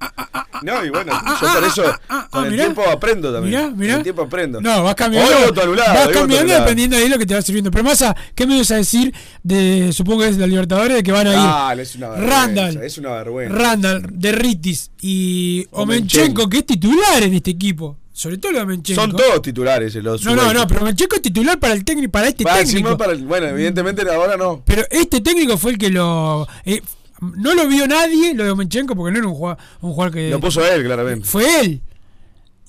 No, y bueno, yo por eso con el mirá. tiempo aprendo también. Mirá, mirá. Con el tiempo aprendo. No, vas cambiando. Hoy voto anulado, hoy vas cambiando dependiendo de lo que te va sirviendo. Pero Massa, ¿qué me ibas a decir de, supongo que es la Libertadores, de que van a ir Dale, es una vergüenza, Randall, es una vergüenza. Randall, Derritis y Omenchenko. Omenchenko, que es titular en este equipo? Sobre todo lo de Omenchenko. Son todos titulares eh, los No, no, sub-20. no, pero Omenchenko es titular para el técnico, para este Va, técnico. para el- bueno, evidentemente ahora no. Pero este técnico fue el que lo. eh, no lo vio nadie, lo de Omenchenko, porque no era un jugador, un jugador que. Lo puso él, claramente. Fue él.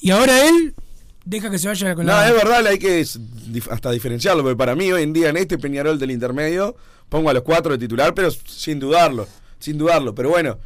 Y ahora él deja que se vaya con No, la. es verdad, hay que hasta diferenciarlo, porque para mí hoy en día en este Peñarol del intermedio pongo a los cuatro de titular, pero sin dudarlo, sin dudarlo. Pero bueno,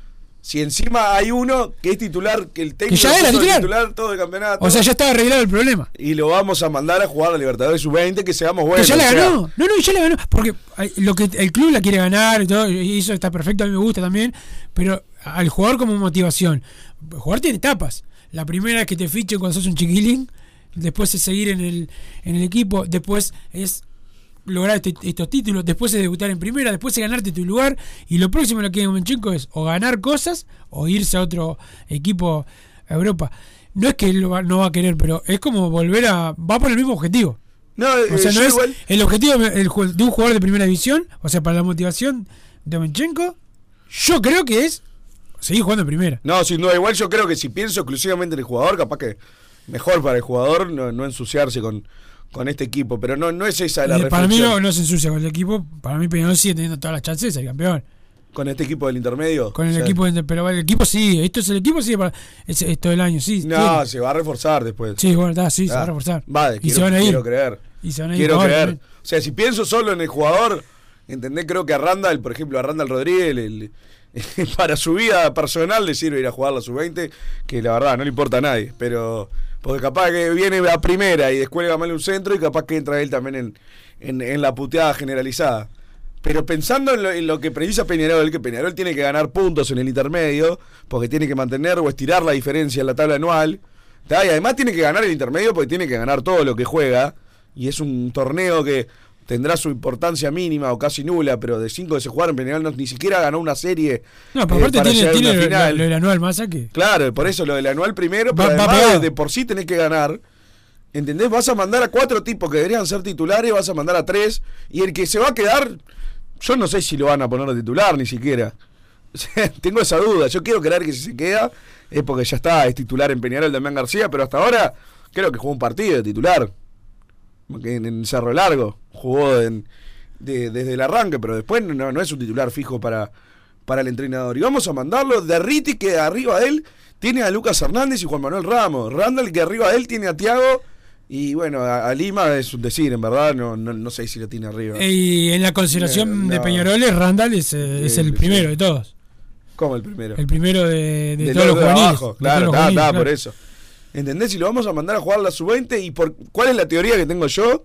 si encima hay uno que es titular, que el técnico ya era puso de titular. todo el campeonato. O sea, ya estaba arreglado el problema. y lo vamos a mandar a jugar a la Libertadores Sub-20, que seamos buenos. que ya la sea, ganó. No, no, ya la ganó. Porque lo que el club la quiere ganar y todo, y eso está perfecto, a mí me gusta también. Pero al jugador como motivación. El jugador tiene etapas. La primera es que te fichen cuando sos un chiquilín. Después es seguir en el, en el equipo. Después es lograr este- estos títulos. Después es debutar en primera. Después es ganarte tu lugar. Y lo próximo lo que hay Menchenko es o ganar cosas o irse a otro equipo a Europa. No es que él va- no va a querer, pero es como volver a. Va por el mismo objetivo. No, O sea, eh, no es igual- el objetivo de, un jugador de primera división, o sea, para la motivación de Menchenko, yo creo que es seguir jugando en primera. No, sin duda, igual yo creo que si pienso exclusivamente en el jugador, capaz que mejor para el jugador no, no ensuciarse con, con este equipo, pero no, no es esa la Eh, para mí no, no se ensucia con el equipo, para mí Peñarol sigue teniendo todas las chances de ser campeón. Con este equipo del intermedio. Con el O sea, equipo, de- pero el equipo sí, esto es el equipo sí para es, es todo el año, sí. No, tiene. se va a reforzar después. Sí, bueno, está, sí, se va a Ah, reforzar. Va, y quiero, se van a ir. quiero creer. Y se van a ir Quiero jugadores creer. también. O sea, si pienso solo en el jugador, ¿entendés? Creo que a Randall, por ejemplo, a Randall Rodríguez, el- el- para su vida personal le sirve ir a jugar la sub-20, que la verdad no le importa a nadie, pero porque capaz que viene a primera y descuelga mal un centro y capaz que entra él también en, en, la puteada generalizada. Pero pensando en lo, en lo que precisa Peñarol, que Peñarol tiene que ganar puntos en el intermedio, porque tiene que mantener o estirar la diferencia en la tabla anual, ¿tá? y además tiene que ganar el intermedio porque tiene que ganar todo lo que juega, y es un torneo que tendrá su importancia mínima o casi nula, pero de cinco que se jugaron, Peñarol no, ni siquiera ganó una serie No, pero eh, aparte tiene, a tiene una lo, final. lo del anual Massa que. Claro, por eso lo del anual primero, pero va además de, por sí tenés que ganar. ¿Entendés? Vas a mandar a cuatro tipos que deberían ser titulares, vas a mandar a tres, y el que se va a quedar, yo no sé si lo van a poner de titular ni siquiera. Tengo esa duda. Yo quiero creer que si se queda es porque ya está, es titular en Peñarol Damián García, pero hasta ahora creo que jugó un partido de titular. En, en Cerro Largo jugó en- de- desde el arranque, pero después no, no es un titular fijo para, para el entrenador. Y vamos a mandarlo de Riti, que arriba de él tiene a Lucas Hernández y Juan Manuel Ramos. Randall, que arriba de él tiene a Tiago. Y bueno, a, a Lima es un decir, en verdad, no, no, no sé si lo tiene arriba. Y en la consideración No, de. Peñaroles, Randall es, eh, es el primero de todos. ¿Cómo el primero? El primero de, de De todos los juveniles. abajo, claro, está, juveniles, está, claro. por eso. ¿Entendés? Si lo vamos a mandar a jugar la sub-20 y por cuál es la teoría que tengo yo,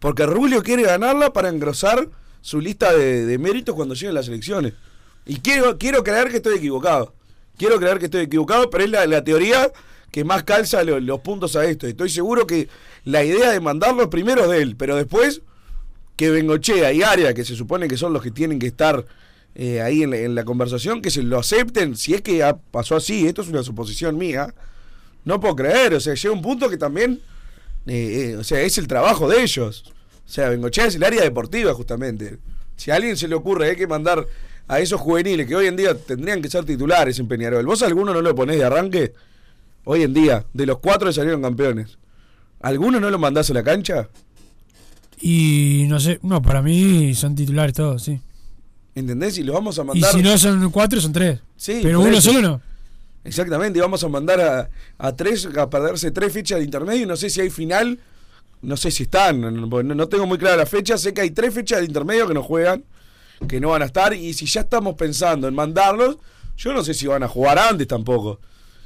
porque Rubio quiere ganarla para engrosar su lista de, méritos cuando lleguen las elecciones. Y quiero, quiero creer que estoy equivocado. Quiero creer que estoy equivocado, pero es la, la teoría que más calza lo- los puntos a esto. Estoy seguro que la idea de mandarlo primero es de él, pero después que Bengochea y Aria, que se supone que son los que tienen que estar eh, ahí en la, conversación, que se lo acepten, si es que pasó así, esto es una suposición mía, no puedo creer, o sea, llega un punto que también, eh, eh, o sea, es el trabajo de ellos. O sea, Bengochea es el área deportiva, justamente. Si a alguien se le ocurre, hay que mandar a esos juveniles que hoy en día tendrían que ser titulares en Peñarol. ¿Vos a alguno no lo ponés de arranque? Hoy en día, de los cuatro que salieron campeones. ¿Alguno no lo mandás a la cancha? Y no sé, no, para mí son titulares todos, sí. ¿Entendés? Y los vamos a Y mandar. si no son cuatro, son tres. Sí, Pero uno eso. solo no. Exactamente, y vamos a mandar a, a tres, a perderse tres fechas de intermedio. No sé si hay final, no sé si están, no, no- tengo muy clara la fecha. Sé que hay tres fechas de intermedio que no juegan, que no van a estar. Y si ya estamos pensando en mandarlos, yo no sé si van a jugar antes tampoco.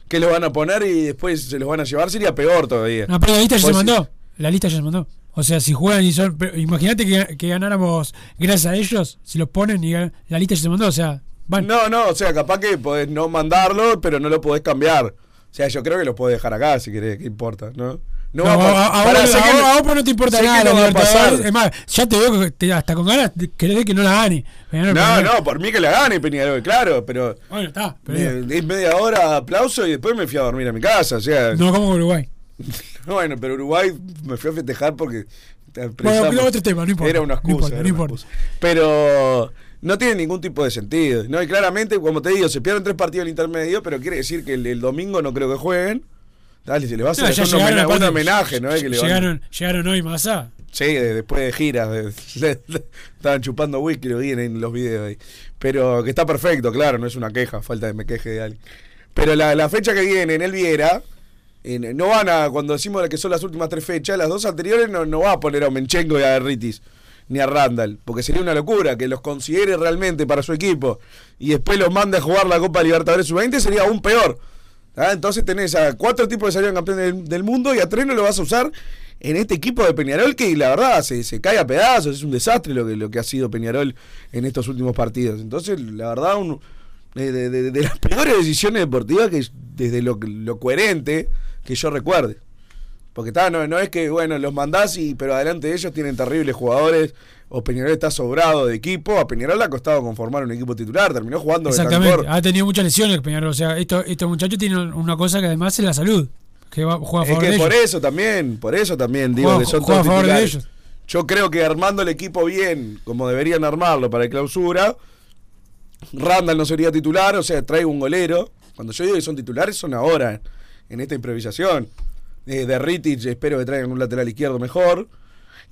Que los van a poner y después se los van a llevar, sería peor todavía. No, pero la lista ya se Pues, mandó. La lista ya se mandó. O sea, si juegan y son. Imagínate que, que ganáramos gracias a ellos, si los ponen y la lista ya se mandó. O sea, No, no, o sea, capaz que podés no mandarlo, pero no lo podés cambiar. O sea, yo creo que lo podés dejar acá si querés, ¿qué importa? ¿No? No, va a, a- a pará, vos- sé a que no- pues no te importa nada. no la va a pasar. Libertadores. Es más, ya te veo que te- hasta con ganas querés que no la gane. No, no, por mí que la gane Peñarol, claro, pero. Bueno, está. pero es media hora aplauso y después me fui a dormir a mi casa, o sea. no como Uruguay. Bueno, pero Uruguay me fui a festejar porque. Bueno, otro tema, no importa. Era una no excusa. importa, era no importa. excusa. Pero no tiene ningún tipo de sentido. No, y claramente, como te digo, se pierden tres partidos en intermedio, pero quiere decir que el, el domingo no creo que jueguen. Dale, se le va a hacer No, un, homena- un aparte, homenaje, ¿no? Es que van- llegaron, llegaron hoy más allá. Sí, de- después de giras. de- le- estaban chupando whisky, lo vi en, los videos ahí. Pero que está perfecto, claro, no es una queja, falta de me queje de alguien. Pero la, la fecha que viene en el Viera, en- no van a, cuando decimos que son las últimas tres fechas, las dos anteriores no, no va a poner a Menchenko y a Ritis, ni a Randall, porque sería una locura que los considere realmente para su equipo y después los mande a jugar la Copa Libertadores Sub-20 sería aún peor. ¿Ah? Entonces tenés a cuatro tipos que salieron campeones del, del mundo y a tres no lo vas a usar en este equipo de Peñarol que la verdad se, cae a pedazos, es un desastre lo que, lo que ha sido Peñarol en estos últimos partidos. Entonces, la verdad, un, de las peores decisiones deportivas que desde lo, lo coherente que yo recuerde. Porque está, no, no es que, bueno, los mandás, y, pero adelante de ellos tienen terribles jugadores, o Peñarol está sobrado de equipo. A Peñarol le ha costado conformar un equipo titular, terminó jugando Exactamente. Betancor. Ha tenido muchas lesiones Peñarol. O sea, esto- estos muchachos tienen una cosa que además es la salud. Que va, juega a Es favor que de por ellos. eso también, por eso también digo Juega- que son juega todos a favor de titulares. ellos. Yo creo que armando el equipo bien, como deberían armarlo para el clausura, Randall no sería titular, o sea, traigo un golero. Cuando yo digo que son titulares, son ahora, en esta improvisación. Eh, de Ritic espero que traigan un lateral izquierdo mejor.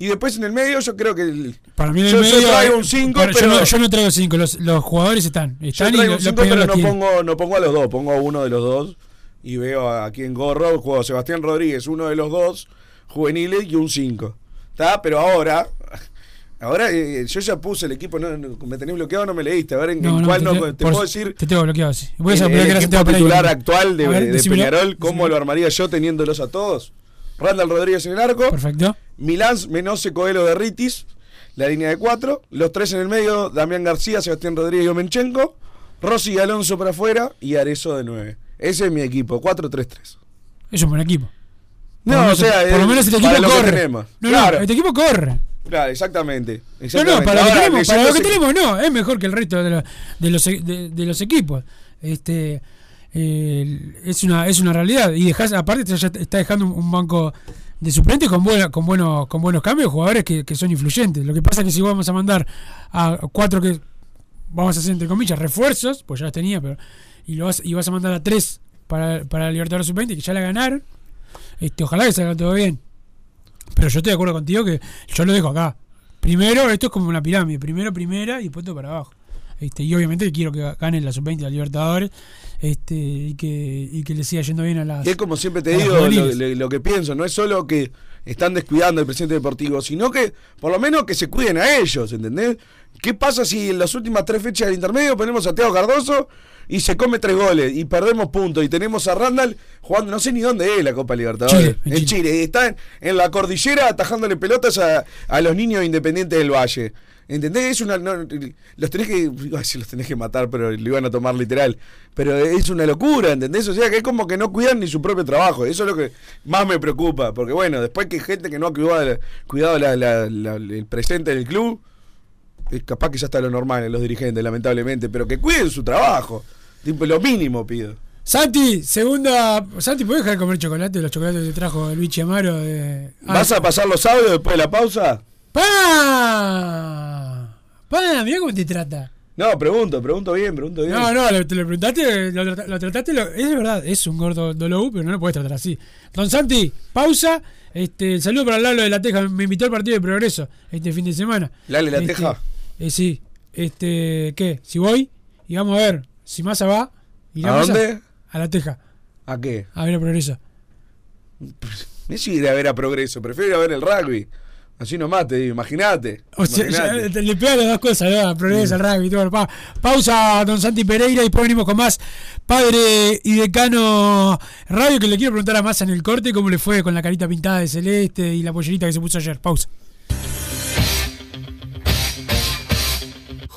Y después en el medio yo creo que... el- Para mí en el yo, yo medio, traigo eh, un 5, para- pero... yo, no, yo no traigo 5, los, los jugadores están. Yo Están y traigo un 5, Peñarol pero no tienen. pongo, no pongo a los dos, pongo a uno de los dos. Y veo a- aquí en Gorro, juego Sebastián Rodríguez, uno de los dos juveniles y un 5. ¿Está? Pero ahora, ahora eh, yo ya puse el equipo, no, no, me tenés bloqueado, no me leíste. A ver en, en cuál no, te puedo decir. Te tengo bloqueado, sí. Voy a el, saber el era equipo titular actual de, ver, de Peñarol, ¿cómo lo armaría yo teniéndolos a todos? Randall Rodríguez en el arco. Perfecto. Milán, Menose, Coelho de Ritis, la línea de cuatro. Los tres en el medio, Damián García, Sebastián Rodríguez y Omenchenko. Rossi y Alonso para afuera y Arezo de nueve. Ese es mi equipo, 4-3-3. Es un buen equipo. No, o sea, por lo menos este para equipo corre. No, Claro. no, este equipo corre. Claro, exactamente. No, no, exactamente. para lo que Ahora, tenemos, para lo que tenemos no, es mejor que el resto de, los- de los, e- de, de los equipos. Este eh, es una es una realidad y dejas aparte ya está dejando un, banco de suplentes con buena, con buenos con buenos cambios, jugadores que, que son influyentes. Lo que pasa es que si vamos a mandar a cuatro que vamos a hacer entre comillas refuerzos, pues ya los tenía, pero y lo vas y vas a mandar a tres para para Libertadores sub-20 que ya la ganaron. Este, ojalá que salga todo bien. Pero yo estoy de acuerdo contigo que yo lo dejo acá. Primero, esto es como una pirámide. Primero, primera y todo para abajo. Este, y obviamente quiero que ganen la sub-20 la Libertadores este, y, que, y que le siga yendo bien a las. Que es como siempre te digo, lo, juveniles. lo- lo que pienso, no es solo que están descuidando el presente deportivo, sino que por lo menos que se cuiden a ellos, ¿entendés? ¿Qué pasa si en las últimas tres fechas del intermedio ponemos a Teo Cardoso y se come tres goles y perdemos puntos y tenemos a Randall jugando, no sé ni dónde es la Copa Libertadores, Chile, en Chile, y está en, en la cordillera atajándole pelotas a, a los niños independientes del Valle. ¿Entendés? Es una, no, los tenés que. Los tenés que matar, pero lo iban a tomar literal. Pero es una locura, ¿entendés? O sea, que es como que no cuidan ni su propio trabajo. Eso es lo que más me preocupa. Porque bueno, después que hay gente que no ha cuidado, cuidado la- la- la- el presente del club, capaz que ya está lo normal en los dirigentes, lamentablemente. Pero que cuiden su trabajo. Tipo, lo mínimo pido. Santi, segunda. Santi, ¿puedes dejar de comer chocolate? Los chocolates que te trajo Luigi Amaro. De... Ah, ¿Vas a pasar los audios después de la pausa? ¡Pa! ¡Pa! Mira cómo te trata. No, pregunto, pregunto bien, pregunto bien. No, no, lo, te lo preguntaste, lo, lo trataste, lo- es verdad, es un gordo dolou, pero no lo puedes tratar así. Don Santi, pausa. Este, saludo para Lalo de la Teja, me invitó al partido de progreso este fin de semana. ¿Lalo de la Este, Teja? Eh, sí. Este, ¿qué? Si voy, y vamos a ver, si Massa va. ¿irá ¿A dónde? A la Teja, ¿A qué? a ver el progreso. Messi ir a ver a Progreso, prefiero ir a ver el rugby. Así nomás te digo, imagínate. O sea, ya, le pegan las dos cosas, ¿no? Progreso, el rugby, todo. Pa- pausa, don Santi Pereira, y después venimos con más padre y decano radio, que le quiero preguntar a Massa en el corte cómo le fue con la carita pintada de celeste y la pollerita que se puso ayer. Pausa.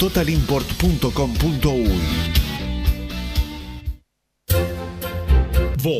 www.totalimport.com.uy.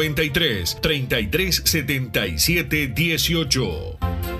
093 3377 18.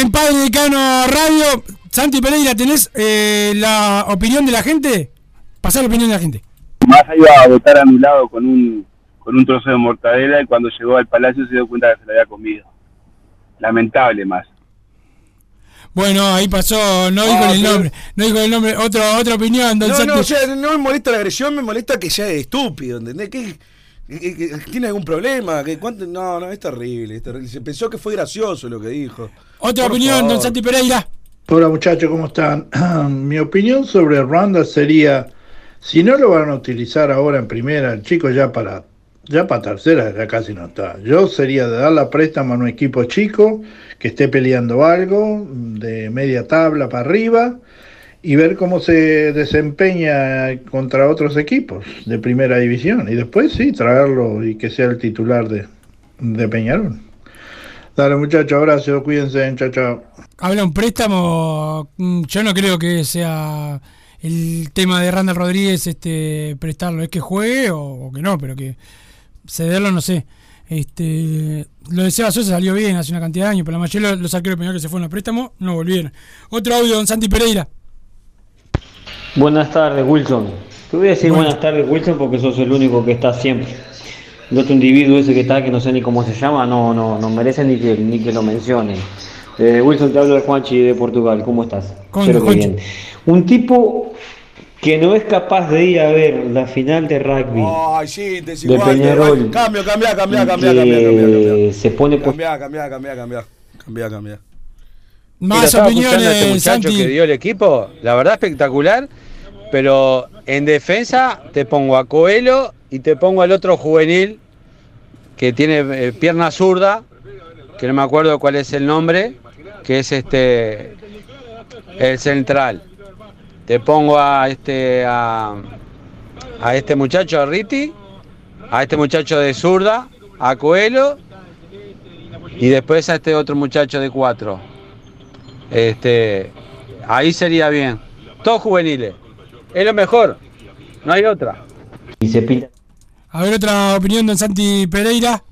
En Padre Decano Radio. Santi Pereira, ¿tenés eh, la opinión de la gente? Pasar la opinión de la gente. Más iba a votar anulado con un, con un trozo de mortadela y cuando llegó al palacio se dio cuenta que se lo había comido. Lamentable más. Bueno, ahí pasó, no dijo Ah, el pero- nombre, no dijo el nombre. Otro, otra opinión, don No, Santi. no, o sea, no me molesta la agresión, me molesta que sea estúpido, ¿entendés? Que tiene algún problema, que cuánto, no, no, es terrible, es terrible. Se pensó que fue gracioso lo que dijo. Otra Por opinión, favor. don Santi Pereira. Hola muchachos, ¿cómo están? Mi opinión sobre Randa sería, si no lo van a utilizar ahora en primera, el chico ya para, ya para tercera ya casi no está. Yo sería de dar la préstamo a un equipo chico que esté peleando algo, de media tabla para arriba, y ver cómo se desempeña contra otros equipos de primera división. Y después sí, traerlo y que sea el titular de, de Peñarol. Dale muchachos, abrazo, cuídense, chao, chao. Habla un préstamo. mm, Yo no creo que sea el tema de Randall Rodríguez este prestarlo. Es que juegue o, que no, pero que cederlo no sé. Este, lo de Seba Sosa salió bien hace una cantidad de años, pero la mayoría de los arqueros de que se fueron a préstamo no volvieron. Otro audio, don Santi Pereira. Buenas tardes, Wilson. Te voy a decir buenas tardes, Wilson, porque sos el único que está siempre. El otro individuo ese que está, que no sé ni cómo se llama, no, no, no merece ni que, ni que lo mencionen. Eh, Wilson, te hablo de Juanchi de Portugal. ¿Cómo estás? ¿Cómo Espero que bien. Un tipo que no es capaz de ir a ver la final de rugby Ay, sí, de desigual. Peñarol. Cambio, cambia, cambia, cambia, cambia, cambia, cambia. que se pone por Cambia, cambia, cambia, cambia. Cambia, cambia. Más opiniones, este muchacho Santi. que dio el equipo, la verdad espectacular, pero en defensa te pongo a Coelho y te pongo al otro juvenil que tiene eh, pierna zurda, que no me acuerdo cuál es el nombre, que es este el central. Te pongo a este a, este muchacho a Riti, a este muchacho de zurda, a Coelho y después a este otro muchacho de cuatro. Este, ahí sería bien. Todos juveniles. Es lo mejor. No hay otra. y se pinta. A ver, otra opinión, don Santi Pereira.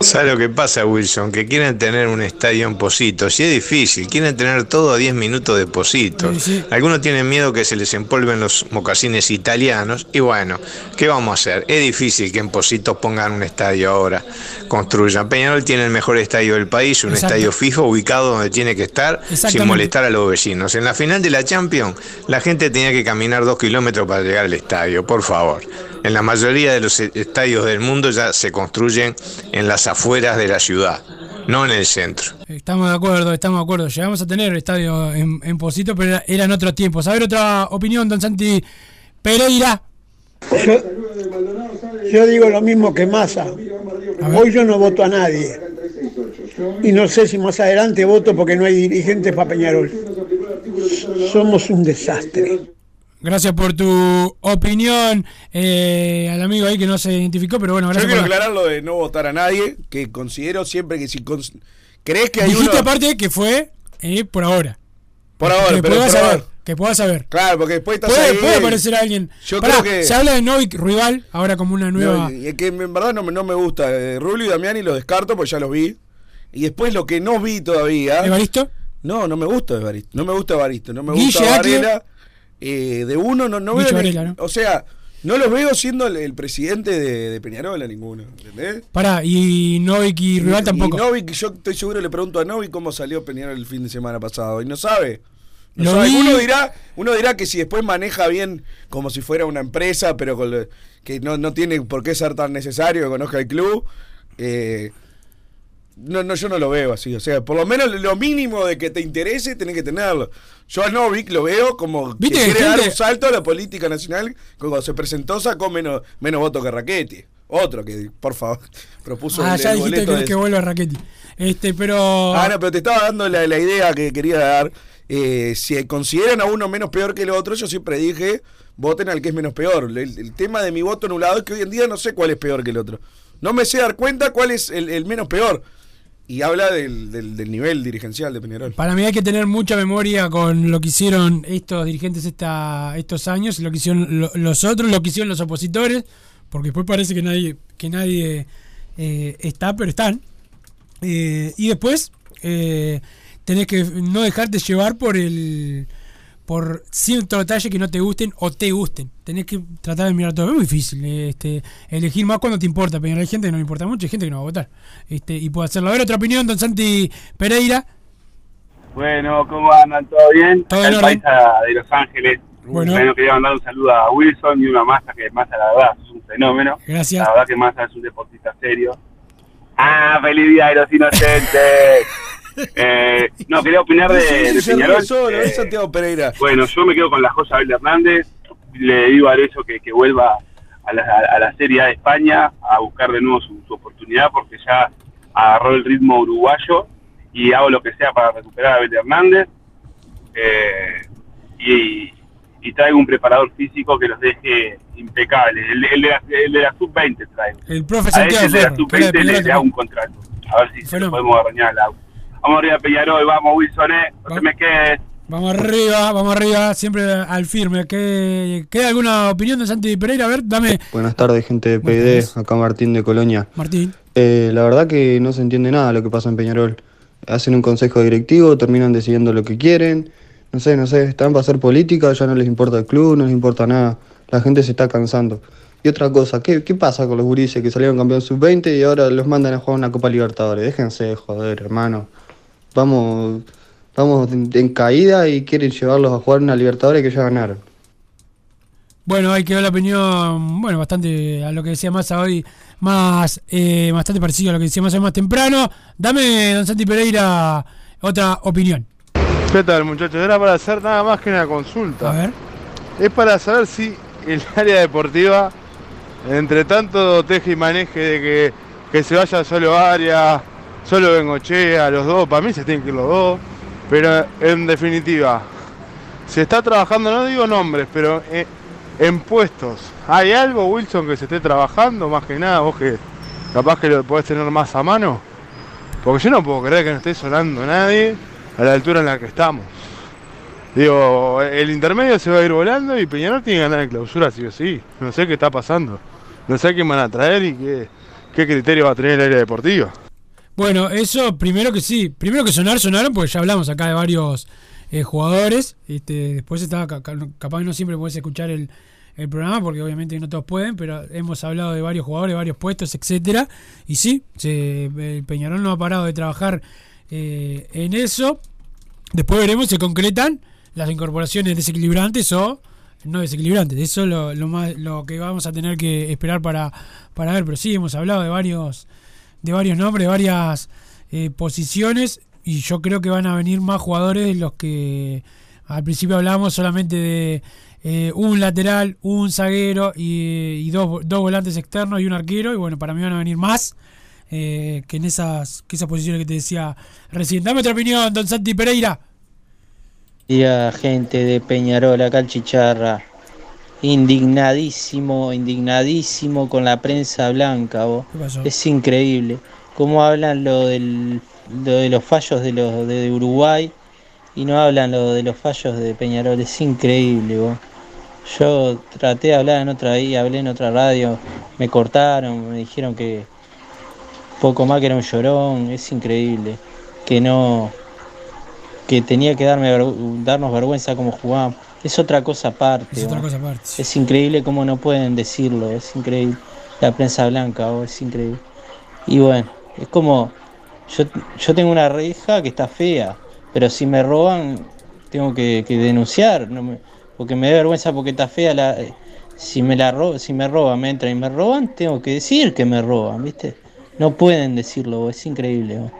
¿Sabes lo que pasa, Wilson? Que quieren tener un estadio en Positos y es difícil. Quieren tener todo a 10 minutos de Positos. Algunos tienen miedo que se les empolven los mocasines italianos. Y bueno, ¿qué vamos a hacer? Es difícil que en Positos pongan un estadio ahora. Construyan. Peñarol tiene el mejor estadio del país, un Exacto. estadio fijo, ubicado donde tiene que estar, sin molestar a los vecinos. En la final de la Champions, la gente tenía que caminar dos kilómetros para llegar al estadio, por favor. En la mayoría de los e- estadios del mundo ya se construyen en las afueras de la ciudad, no en el centro. Estamos de acuerdo, estamos de acuerdo. Llegamos a tener estadio en, en Posito, pero era- eran otros tiempos. A ver, otra opinión, don Santi Pereira. Yo, yo digo lo mismo que Massa. Hoy yo no voto a nadie. Y no sé si más adelante voto porque no hay dirigentes para Peñarol. Somos un desastre. Gracias por tu opinión eh, al amigo ahí que no se identificó, pero bueno, Yo gracias quiero por la- aclarar lo de no votar a nadie, que considero siempre que si cons- crees que hay Dijiste uno... aparte que fue eh, por ahora. Por ahora, que pero puedas por saber, ahora. que puedas saber. Claro, porque después estás Puede, ahí, puede aparecer alguien. Yo Pará, creo que... Se habla de Novik rival ahora como una nueva. No, y es que en verdad no, me- no me gusta. Eh, Rulio y Damiani los descarto porque ya los vi. Y después lo que no vi todavía. ¿Evaristo? No, no me gusta Evaristo. No me gusta Evaristo. No me gusta. Varela. Eh, de uno no, no veo. Varela, ¿no? O sea, no los veo siendo el, el presidente de, de Peñarol a ninguno. ¿Entendés? Pará, y Novik y rival Y- tampoco. Y Novik, yo estoy seguro, le pregunto a Novik cómo salió Peñarol el fin de semana pasado. Y no sabe. No sabe. Uno dirá, uno dirá que si después maneja bien como si fuera una empresa, pero con lo- que no, no tiene por qué ser tan necesario que conozca el club. eh, no, no, yo no lo veo así. O sea, por lo menos lo mínimo de que te interese, tenés que tenerlo. Yo a Novik lo veo como ¿Viste que quiere dar un salto a la política nacional. Cuando se presentó sacó menos, menos votos que Raquetti. Otro que, por favor, propuso Ah, el- ya el dijiste que, de- que vuelva Raquetti. Este, pero. Ah, no, pero te estaba dando la, la idea que quería dar. Eh, si consideran a uno menos peor que el otro, yo siempre dije, voten al que es menos peor. El, el tema de mi voto anulado es que hoy en día no sé cuál es peor que el otro. No me sé dar cuenta cuál es el, el menos peor. Y habla del, del- nivel dirigencial de Peñarol. Para mí hay que tener mucha memoria con lo que hicieron estos dirigentes esta, estos años, lo que hicieron lo- los otros, lo que hicieron los opositores, porque después parece que nadie, que nadie eh, está, pero están. Eh, y después eh, tenés que no dejarte llevar por el por ciertos detalles que no te gusten o te gusten. Tenés que tratar de mirar todo. Es muy difícil este, elegir más cuando te importa. Pero hay gente que no le importa mucho, hay gente que no va a votar. Este, y puede hacerlo. A ver, otra opinión, don Santi Pereira. Bueno, ¿cómo andan? ¿Todo bien? Todo el paisa de Los Ángeles. Bueno. Bueno. quería mandar un saludo a Wilson y una masa que Massa, la verdad, es un fenómeno. Gracias. La verdad que Massa es un deportista serio. ¡Ah, feliz día de los inocentes! eh, no, quería opinar de, Sí, sí, de se Peñarol. solo, Eh, Santiago Pereira. Bueno, yo me quedo con la joya Abel Hernández. Le digo a Arezzo que, que vuelva a la, a la Serie A de España a buscar de nuevo su, su oportunidad porque ya agarró el ritmo uruguayo y hago lo que sea para recuperar a Abel Hernández. Eh, y, y traigo un preparador físico que los deje impecables. El, el de la, el de la sub-20 traigo. El profe A Santiago ese de la Ferro, que era de sub-20 le, le hago un contrato. A ver si se lo podemos arreñar al auto. Vamos arriba Peñarol, vamos Wilson, eh. No te me quedes. Vamos arriba, vamos arriba, siempre al firme. ¿Qué- ¿Queda alguna opinión de Santi Pereira? A ver, dame, Buenas tardes, gente de PD, acá Martín de Colonia. Martín. Eh, la verdad que no se entiende nada lo que pasa en Peñarol. Hacen un consejo directivo, terminan decidiendo lo que quieren. No sé, no sé, están para hacer política, ya no les importa el club, no les importa nada. La gente se está cansando. Y otra cosa, ¿qué, qué pasa con los gurises que salieron campeón sub-20 y ahora los mandan a jugar una Copa Libertadores? Déjense de joder, hermano. Vamos, vamos en, caída y quieren llevarlos a jugar una Libertadores que ya ganaron. Bueno, ahí quedó la opinión, bueno, bastante a lo que decía Massa hoy, más, eh, bastante parecido a lo que decía Massa más temprano. Dame, don Santi Pereira, otra opinión. ¿Qué tal muchachos? Era para hacer nada más que una consulta. A ver. Es para saber si el área deportiva, entre tanto teje y maneje de que, que se vaya solo área, solo Bengochea, los dos, para mí se tienen que ir los dos, pero en definitiva, se está trabajando, no digo nombres, pero en, en puestos. ¿Hay algo, Wilson, que se esté trabajando? Más que nada, vos que capaz que lo podés tener más a mano. Porque yo no puedo creer que no esté sonando nadie a la altura en la que estamos. Digo, el intermedio se va a ir volando y Peñarol tiene que ganar en clausura sí o sí. No sé qué está pasando. No sé a quién van a traer y qué, qué criterio va a tener el área deportiva. Bueno, eso primero que sí, primero que sonar, sonaron, porque ya hablamos acá de varios eh, jugadores. Este, después estaba, ca- ca- capaz no siempre podés escuchar el, el programa, porque obviamente no todos pueden, pero hemos hablado de varios jugadores, varios puestos, etcétera Y sí, se, el Peñarol no ha parado de trabajar eh, en eso. Después veremos si concretan las incorporaciones desequilibrantes o no desequilibrantes. Eso es lo, lo, más, lo que vamos a tener que esperar para, para ver. Pero sí, hemos hablado de varios, de varios nombres, varias eh, posiciones. Y yo creo que van a venir más jugadores de los que al principio hablábamos solamente de eh, un lateral, un zaguero y, y dos, dos volantes externos y un arquero. Y bueno, para mí van a venir más. eh, que en esas que esas posiciones que te decía recién. Dame otra opinión, don Santi Pereira. Día gente de Peñarol, acá el Chicharra. Indignadísimo, indignadísimo con la prensa blanca, vos. ¿Qué pasó? Es increíble. Cómo hablan lo, del, lo de los fallos de, los, de Uruguay y no hablan lo de los fallos de Peñarol. Es increíble, vos. Yo traté de hablar en otra ahí, hablé en otra radio, me cortaron, me dijeron que poco más que era un llorón, es increíble. Que no, que tenía que darme darnos vergüenza como jugábamos. Es otra cosa aparte. Es otra cosa aparte. Es increíble cómo no pueden decirlo, es increíble. La prensa blanca, oh, es increíble. Y bueno, es como, yo, yo tengo una reja que está fea, pero si me roban, tengo que, que denunciar, no me- porque me da vergüenza porque está fea. La, eh, si me la ro- si me roban, me entran y me roban, tengo que decir que me roban, ¿viste? No pueden decirlo, es increíble. oh.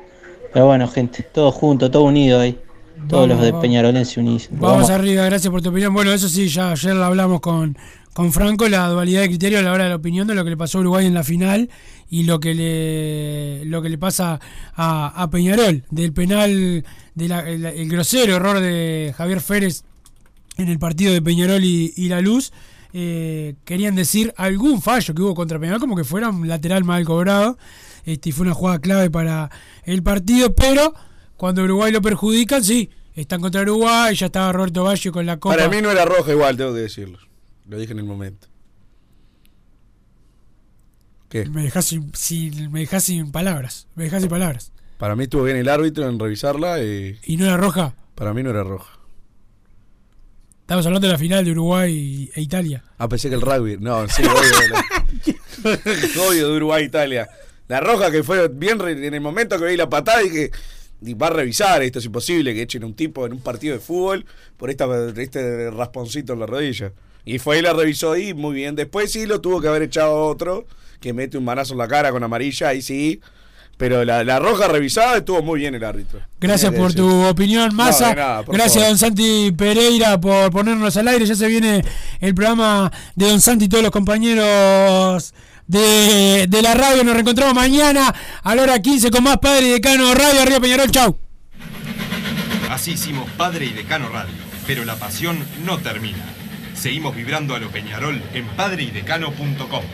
Pero bueno, gente, todos juntos, todos unidos ahí. Todos Vamos, los de vamos. Peñarolense unidos. Vamos arriba, gracias por tu opinión. Bueno, eso sí, ya ayer lo hablamos con, con Franco, la dualidad de criterio a la hora de la opinión de lo que le pasó a Uruguay en la final y lo que le lo que le pasa a, a Peñarol, del penal, del el, el grosero error de Javier Férez en el partido de Peñarol y, y La Luz. eh, querían decir algún fallo que hubo contra Peñarol, como que fuera un lateral mal cobrado, este, y fue una jugada clave para el partido, pero cuando Uruguay lo perjudican, sí, están contra Uruguay, ya estaba Roberto Baggio con la copa. Para mí no era roja igual, tengo que decirlo. Lo dije en el momento. ¿Qué? Me dejas sin, sin- me dejás sin palabras, me dejás sin palabras. Para mí estuvo bien el árbitro en revisarla y ¿Y no era roja? para mí no era roja. Estamos hablando de la final de Uruguay e Italia. Ah, pensé que el rugby. No, sí, obvio. obvio de Uruguay Italia. La roja que fue bien en el momento que vi la patada y que va a revisar, esto es imposible que echen a un tipo en un partido de fútbol por esta, este rasponcito en la rodilla. Y fue y la revisó ahí, muy bien. Después sí lo tuvo que haber echado otro, que mete un manazo en la cara con amarilla, ahí sí. Pero la, la roja revisada estuvo muy bien el árbitro. Gracias Tenía por tu opinión, Massa. No, nada, Gracias, favor. don Santi Pereira, por ponernos al aire. Ya se viene el programa de don Santi y todos los compañeros de, de la radio. Nos reencontramos mañana a la hora 15 con más Padre y Decano Radio. Arriba Peñarol, chau. Así hicimos Padre y Decano Radio, pero la pasión no termina. Seguimos vibrando a lo Peñarol en padreidecano.com.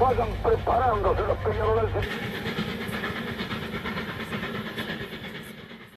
Vayan preparándose los peñaroles.